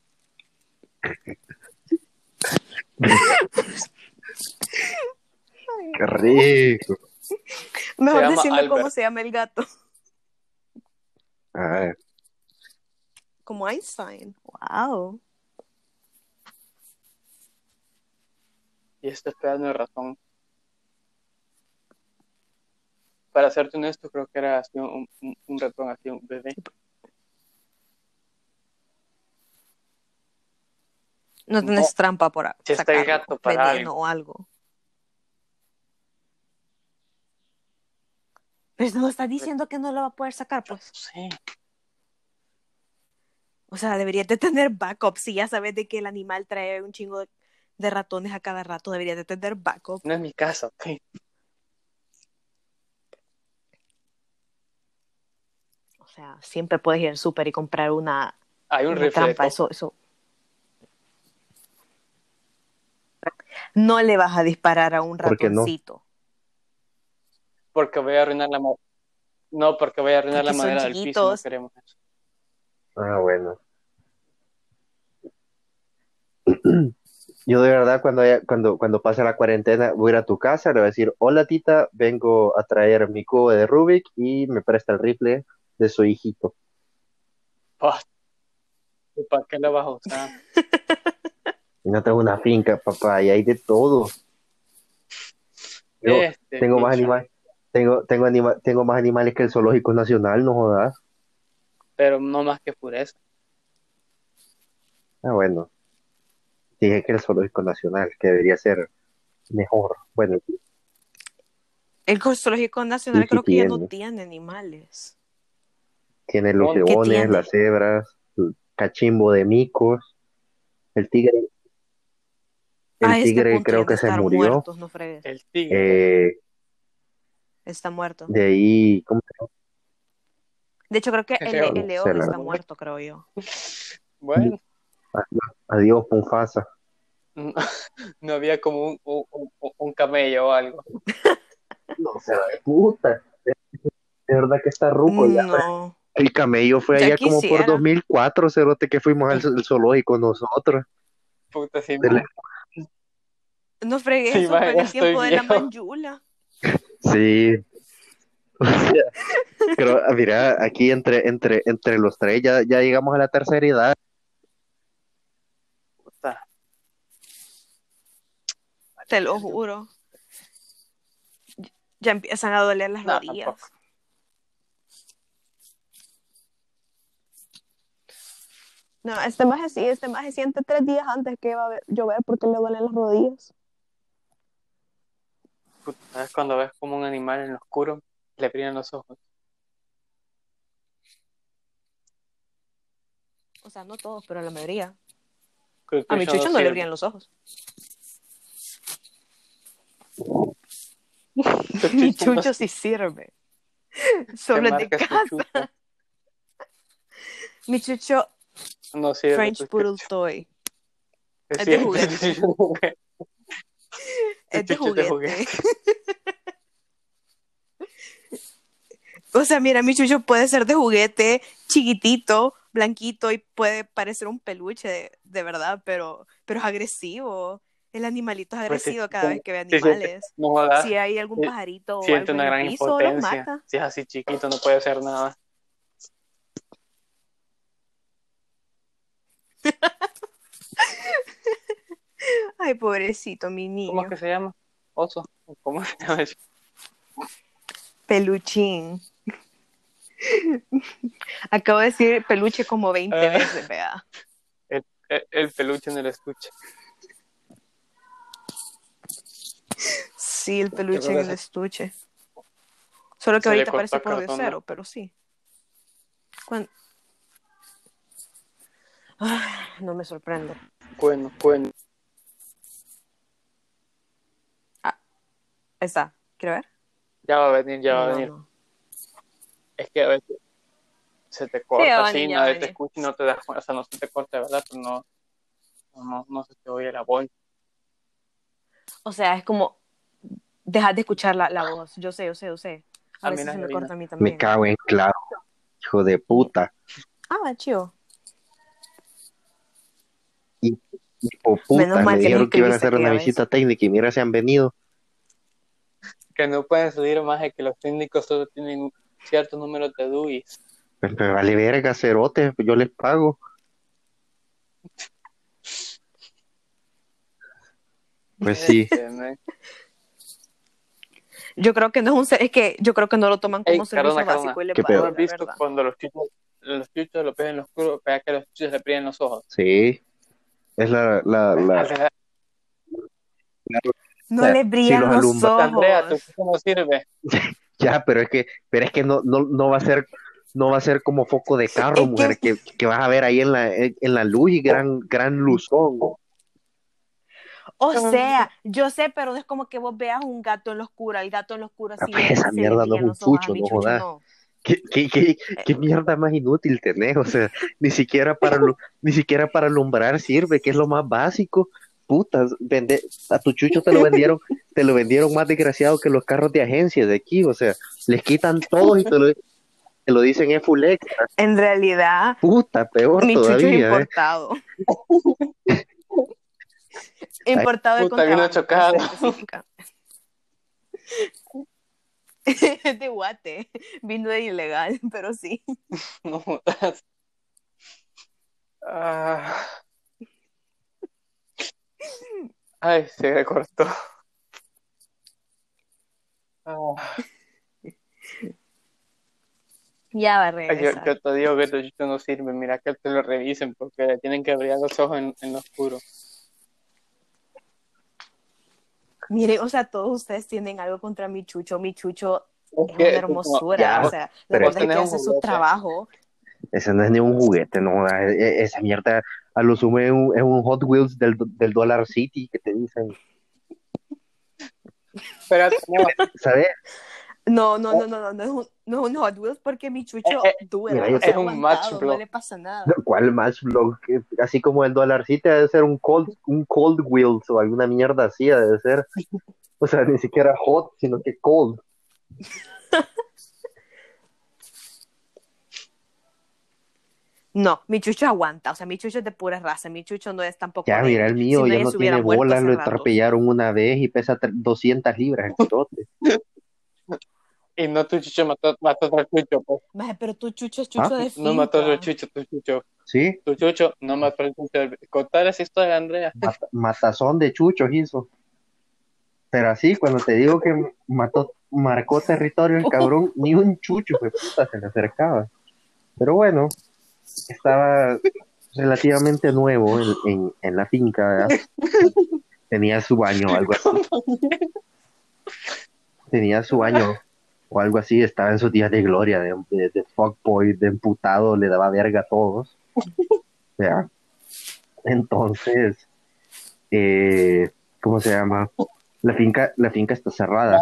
Qué rico. Mejor decime cómo se llama el gato. Ah, Como Einstein. Wow. Y este pedazo de razón. Para serte honesto, creo que era así un, un, un ratón, así un bebé. No tenés trampa por Si está el gato para veneno o algo. Pero no está diciendo que no lo va a poder sacar, pues. Sí. O sea, deberías de tener backup. Si ya sabes de que el animal trae un chingo de, de ratones a cada rato, deberías de tener backup. No es mi casa, ok. O sea, siempre puedes ir al súper y comprar una, Hay un una trampa. Eso, eso. No le vas a disparar a un ¿Por qué no? ratoncito. Porque voy a arruinar la madera. No, porque voy a arruinar la Porque madera del piso. No queremos eso. ah, bueno. Yo de verdad cuando, haya- cuando, cuando pase la cuarentena voy a ir a tu casa, le voy a decir, hola tita, vengo a traer mi cubo de Rubik y me presta el rifle de su hijito. Oh, ¿y ¿Para qué lo vas a usar? Y no tengo una finca, papá, y hay de todo. Yo Este, tengo más animales, tengo, tengo, anima- tengo más animales que el zoológico nacional, no jodas. Pero no más que pureza. Ah, bueno. Dije que el zoológico nacional, que debería ser mejor. Bueno, El zoológico nacional creo que ya no tiene. tiene animales. tiene los ¿Qué leones, tiene? las cebras, el cachimbo de micos, el tigre. El este tigre punto creo que se murió. muertos, no fregues. El tigre. Eh, Está muerto. de ahí, ¿cómo? De hecho, creo que el, León. el león está muerto, creo yo. Bueno, Adiós, Punfasa. no, no había como un, un, camello o algo. No se de puta. De verdad que está ruco ya. No. El camello fue Ya allá como por quisiera. 2004, cerote, que fuimos al, al zoológico nosotros. Puta, sí, la- No fregues, Sí, eso vaya, fue en el tiempo de la manjula. Sí. O sea, pero ah, mira, aquí entre, entre, entre los tres ya, ya llegamos a la tercera edad. Te lo juro. Ya empiezan a doler las No, rodillas. tampoco. No, este más sí, este más se siente tres días antes que va a ver- llover porque le duelen las rodillas. ¿Sabes cuando ves como un animal en lo oscuro le brillan los ojos? O sea, no todos, pero la mayoría. Creo que A mi chucho no le brillan los ojos. Mi chucho sí sirve. Solo es de es casa. chucho. Mi chucho No sirve French tu Poodle. Toy. Es es de juguete. es de juguete. De juguete. O sea, mira, mi chucho puede ser de juguete, chiquitito, blanquito y puede parecer un peluche de, de verdad, pero, pero es agresivo. El animalito es Pues agresivo cada vez que ve animales. No jodas, Si hay algún Sí, pajarito o algo en una el gran piso, los impotencia. mata. Si es así chiquito, no puede hacer nada. Ay, pobrecito, mi niño. ¿Cómo es que se llama? Oso. ¿Cómo se llama eso? Peluchín. Acabo de decir peluche como 20 Ah. veces, vea. El, el- el peluche en el estuche. Sí, el peluche en el estuche. Solo que se ahorita parece por cero, pero sí. Ay, no me sorprende. Bueno, bueno. Está. ¿Quiere ver? Ya va a venir, ya va a venir. no. Es que a veces se te corta a así, venir, a nadie te escucha y no te das cuenta. O sea, no se te corta, ¿verdad? Pero no, no, no, se te oye la voz. O sea, es como dejar de escuchar la, la voz. Yo sé, yo sé, yo sé. A Ah, veces se me corta a mí también. Me cago en claro. Hijo de puta. Ah, va, chido. Puta. Menos mal Me que dijeron no que iban a hacer una visita técnica y mira, se han venido. Que no pueden salir más de que los técnicos solo tienen un cierto número de DUIs. Pues me vale verga, cerote. Yo les pago. Pues sí. Este. Yo creo que no es un ser- es que yo creo que no lo toman como Ey, servicio Cardona, básico y le ¿Qué pagan, cuando los chuchos, los chuchos lo ven en lo oscuro, vea que los chuchos le brillan los ojos? Sí. Es la, la, la, No O sea, le si brillan los los alumbra- Andrea, ojos. chucho no sirve. Ya, pero es que, pero es que no, no, no va a ser, no va a ser como foco de carro, Es mujer, que, que vas a ver ahí en la, en, en la luz y gran, gran luzón. O sea, yo sé, pero es como que vos veas un gato en lo oscuro, el gato en lo oscuro Ah, pues le- esa mierda no es un los ojos, a chucho, mi no jodas. no. ¿Qué, qué, qué, qué mierda más inútil tenés? O sea, ni siquiera para, ni siquiera para alumbrar sirve, que es lo más básico. Putas, vende, a tu chucho te lo vendieron, te lo vendieron más desgraciado que los carros de agencia de aquí, o sea, les quitan todos y te lo, te lo dicen es full extra. En realidad, Puta, peor mi chucho es todavía, ¿eh? importado. importado de Puta, vino contrabando, chocado. Es de guate, vino de ilegal, pero sí. No jodas. Ah. Ay, se me cortó. Ah. Ya va a Ay, yo, regresar. yo te digo que estos chuchos no sirven. Mira que te lo revisen porque le tienen que brillar los ojos en, en lo oscuro. Mire, o sea, todos ustedes tienen algo contra mi chucho. Mi chucho Es es que, una hermosura. ya, o sea, la pero verdad es que hace su trabajo. Ese no es ni un juguete, no. e- e- Esa mierda a lo sumo es un, es un Hot Wheels del, del Dollar City que te dicen. No, ¿Sabes? No, no, no, no, no, no es un, no es un Hot Wheels porque mi chucho Eh, dura. mira, es un aguantado, Matchblock. No le pasa nada. ¿Cuál más blog? Así como el Dollar City debe ser un Cold, un cold Wheels o alguna mierda así, debe ser. O sea, ni siquiera hot, sino que cold. No, mi chucho aguanta. O sea, mi chucho es de pura raza. Mi chucho no es tampoco. Ya, de- mira, el mío si ya no tiene bolas, lo atropellaron una vez y pesa tre- 200 libras el cerote. y no tu chucho mató, mató a otro chucho, pues. Maje, pero tu chucho es chucho Ah, de No finca. mató a otro chucho, tu chucho. ¿Sí? Tu chucho no mató al chucho. Contar esa historia, Andrea. Mata- matazón de chuchos hizo. Pero así, cuando te digo que mató, marcó territorio el cabrón, ni un chucho, pues puta, se le acercaba. Pero bueno, estaba relativamente nuevo en, en- en la finca, ¿verdad? Tenía su baño o algo así. Tenía su baño o algo así, estaba en sus días de gloria, de, de, de fuckboy, de emputado, le daba verga a todos. ¿verdad? Entonces, eh, ¿cómo se llama? La finca, la finca está cerrada.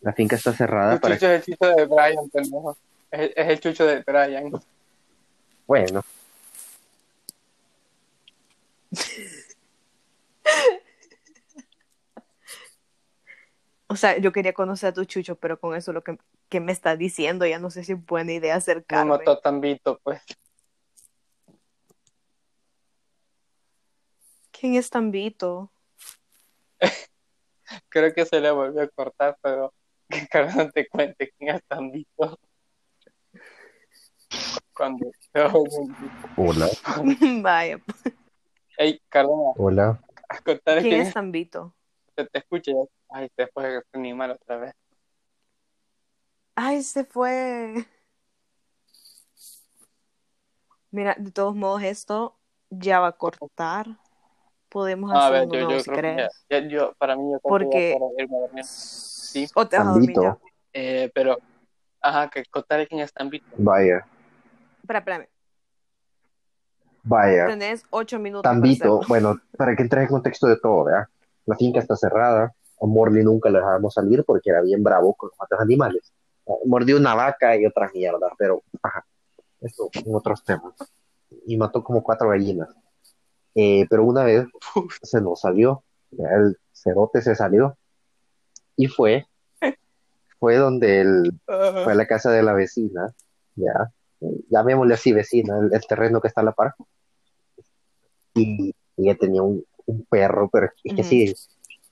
La finca está cerrada para chucho es el chucho de Brian, pendejo. Es, es el chucho de Brian. Bueno. O sea, yo quería conocer a tu chucho, pero con eso lo que, que me estás diciendo, ya no sé si es buena idea No acercarme. mató a Tambito, pues. ¿Quién es Tambito? Creo que se le volvió a cortar, pero que Carlos te cuente quién es Tambito. Cuando Hola, Vaya, Ey, Carlos, hola. a contar ¿quién es es. Tambito? Te, te escuché. Ay, después de animal otra vez. Ay, se fue. Mira, de todos modos, esto ya va a cortar. Podemos No, a hacer ver, uno yo, nuevo yo si creo que ya, ya- yo, para mí, yo creo Porque- que ya para irme a dormir. Sí, O te vas a dormir ya. eh, pero, ajá, que contar quién es Tambito. Vaya, Espera, espérame. vaya. Tenés ocho minutos Tambito, bueno, para que entres en contexto de todo, ¿verdad? La finca está cerrada. A Morley nunca le dejábamos salir porque era bien bravo con los otros animales. Eh, Mordió una vaca y otras mierdas, pero, ajá, eso en otros temas. Y mató como cuatro gallinas. Eh, pero una vez se nos salió, el cerote se salió y fue, fue donde el, fue a la casa de la vecina, ya, llamémosle así vecina, el, el terreno que está a la par. Y ella tenía un, un perro, pero es que Ujú. sí,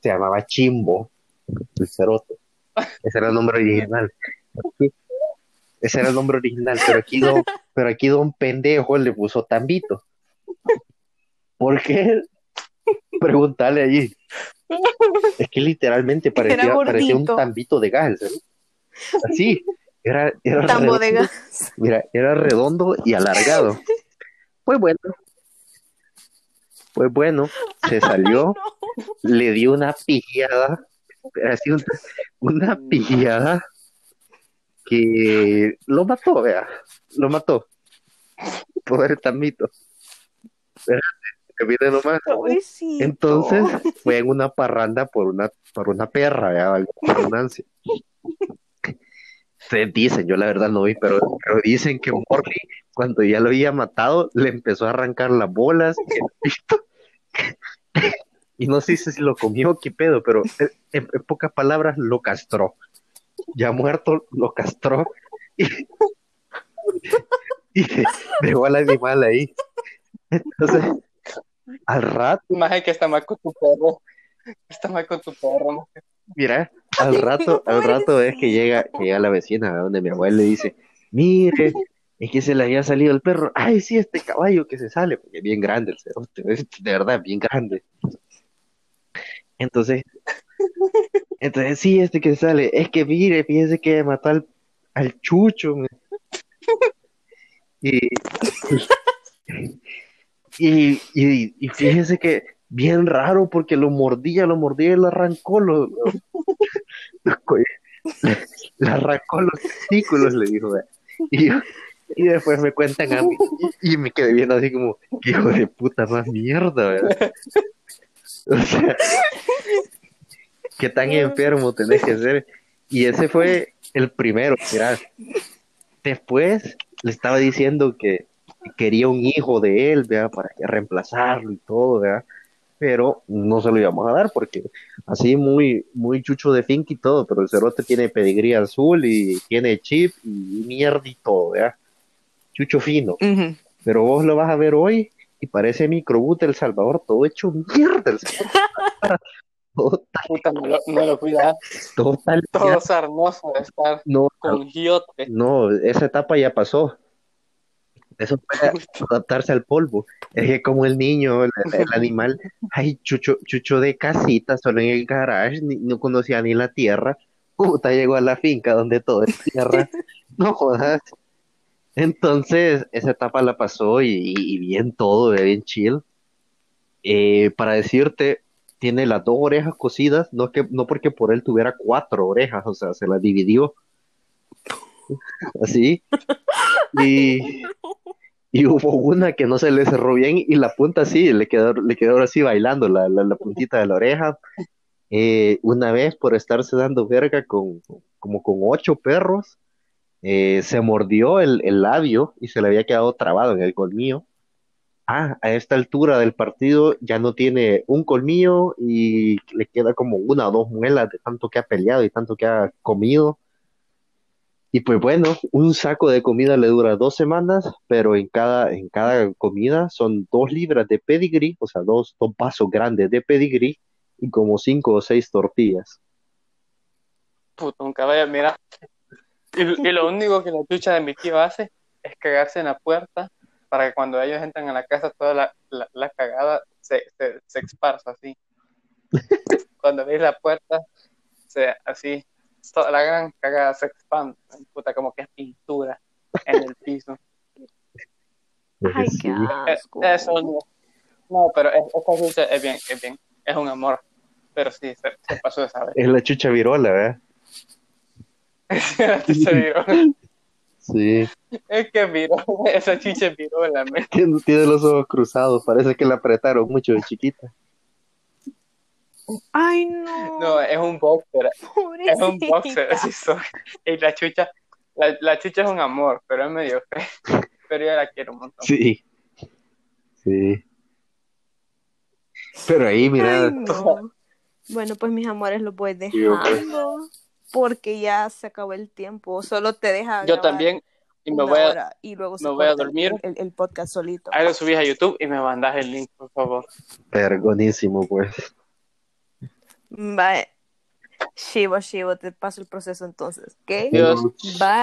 se llamaba Chimbo, el cerote. Ese era el nombre original. Ese era el nombre original, pero aquí don, pero aquí don pendejo le puso Tambito. ¿Por qué? Preguntale allí. Es que literalmente parecía, parecía un tambito de gas. cerote. Así, era, era de redondo. Mira, era redondo y alargado. Pues bueno. Pues bueno, se salió, le dio una pillada, así una, una pillada que lo mató, vea, lo mató. Pobre Tamito. Que viene nomás. Pobrecito. Entonces fue en una parranda por una, por una perra. Valga la redundancia. Ustedes dicen, yo la verdad no vi, pero, pero dicen que Morley, cuando ya lo había matado, le empezó a arrancar las bolas y el pito. Y no sé si lo comió o qué pedo, pero en, en- en pocas palabras lo castró. Ya muerto, lo castró y, y dejó al animal ahí. Entonces, al rato, Más que está mal con tu perro. Está mal con tu perro. Mira, al rato, al rato es que llega, que llega la vecina a donde mi abuela le dice, mire, es que se le había salido el perro. Ay, sí, este caballo que se sale, porque es bien grande el cerote, de verdad, bien grande. Entonces, entonces sí, este que sale, es que mire, fíjese que mató al, al chucho. Y, y, y, y fíjese que bien raro porque lo mordía, lo mordía y le arrancó los co- le, arrancó los testículos, le dijo. Y, y después me cuentan a mí y, me quedé viendo así como, "Qué hijo de puta más mierda, ¿verdad? O sea, qué tan enfermo tenés que ser. Y ese fue el primero, mira. Después le estaba diciendo que quería un hijo de él, ¿verdad? Para reemplazarlo y todo, ¿verdad? Pero no se lo íbamos a dar porque así muy, muy chucho de finca y todo, pero el cerote tiene pedigrí azul y tiene chip y mierda y todo, ¿verdad? Chucho fino. Pero vos lo vas a ver hoy y parece microbús del Salvador, todo hecho mierda. el todo, Puta, no lo, no lo cuidas. todo Todo sarnoso de estar No, con giote. no, esa etapa ya pasó. Eso fue adaptarse al polvo. Es que como el niño, el, el animal, ay, chucho, chucho de casita, solo en el garage, ni- no conocía ni la tierra. Puta, llegó a la finca donde todo es tierra. No jodas. Entonces, esa etapa la pasó y, y- y bien todo, bien chill. Eh, para decirte, tiene las dos orejas cosidas, no que, no porque por él tuviera cuatro orejas, o sea, se las dividió. Así. Y, y hubo una que no se le cerró bien y la punta así, le quedó, le quedó así bailando la, la, la puntita de la oreja. Eh, una vez por estarse dando verga con, como con ocho perros, eh, se mordió el, el labio y se le había quedado trabado en el colmillo. Ah, a esta altura del partido ya no tiene un colmillo y le queda como una o dos muelas de tanto que ha peleado y tanto que ha comido. Y pues bueno, un saco de comida le dura dos semanas, pero en cada, en cada comida son dos libras de pedigree, o sea, dos, dos vasos grandes de pedigree y como cinco o seis tortillas. Puto, un caballo, mira. Y, y lo único que la chucha de mi tío hace es cagarse en la puerta para que cuando ellos entran a la casa toda la, la, la cagada se, se, se esparza así. Cuando veis la puerta, se, así, toda la gran cagada se expande. Puta, como que es pintura en el piso. Ay, Sí. qué Eh, asco. Eso no. No, pero es- esta chucha es bien, es bien, es un amor. Pero sí, se, se pasó de saber. Es la chucha virola, ¿verdad? La chucha virola. Sí. Es que viró, esa chucha es virola, tiene los ojos cruzados, parece que la apretaron mucho de chiquita. Ay, no. No, es un boxer, es un boxer, así soy. Y la chucha, la, la chucha es un amor, pero es medio fea. Pero yo la quiero un montón. Sí. Sí. Pero ahí, mira, Ay, no. Bueno, pues mis amores, los voy Yo, pues. dejando porque ya se acabó el tiempo. Solo te deja Yo también, y me voy a, y luego me voy a el- dormir. El, el podcast solito. ahí lo subís a YouTube y me mandas el link, por favor. vergonísimo, pues. Bye. Chivo, chivo, te paso el proceso entonces, ¿ok? Dios. Bye.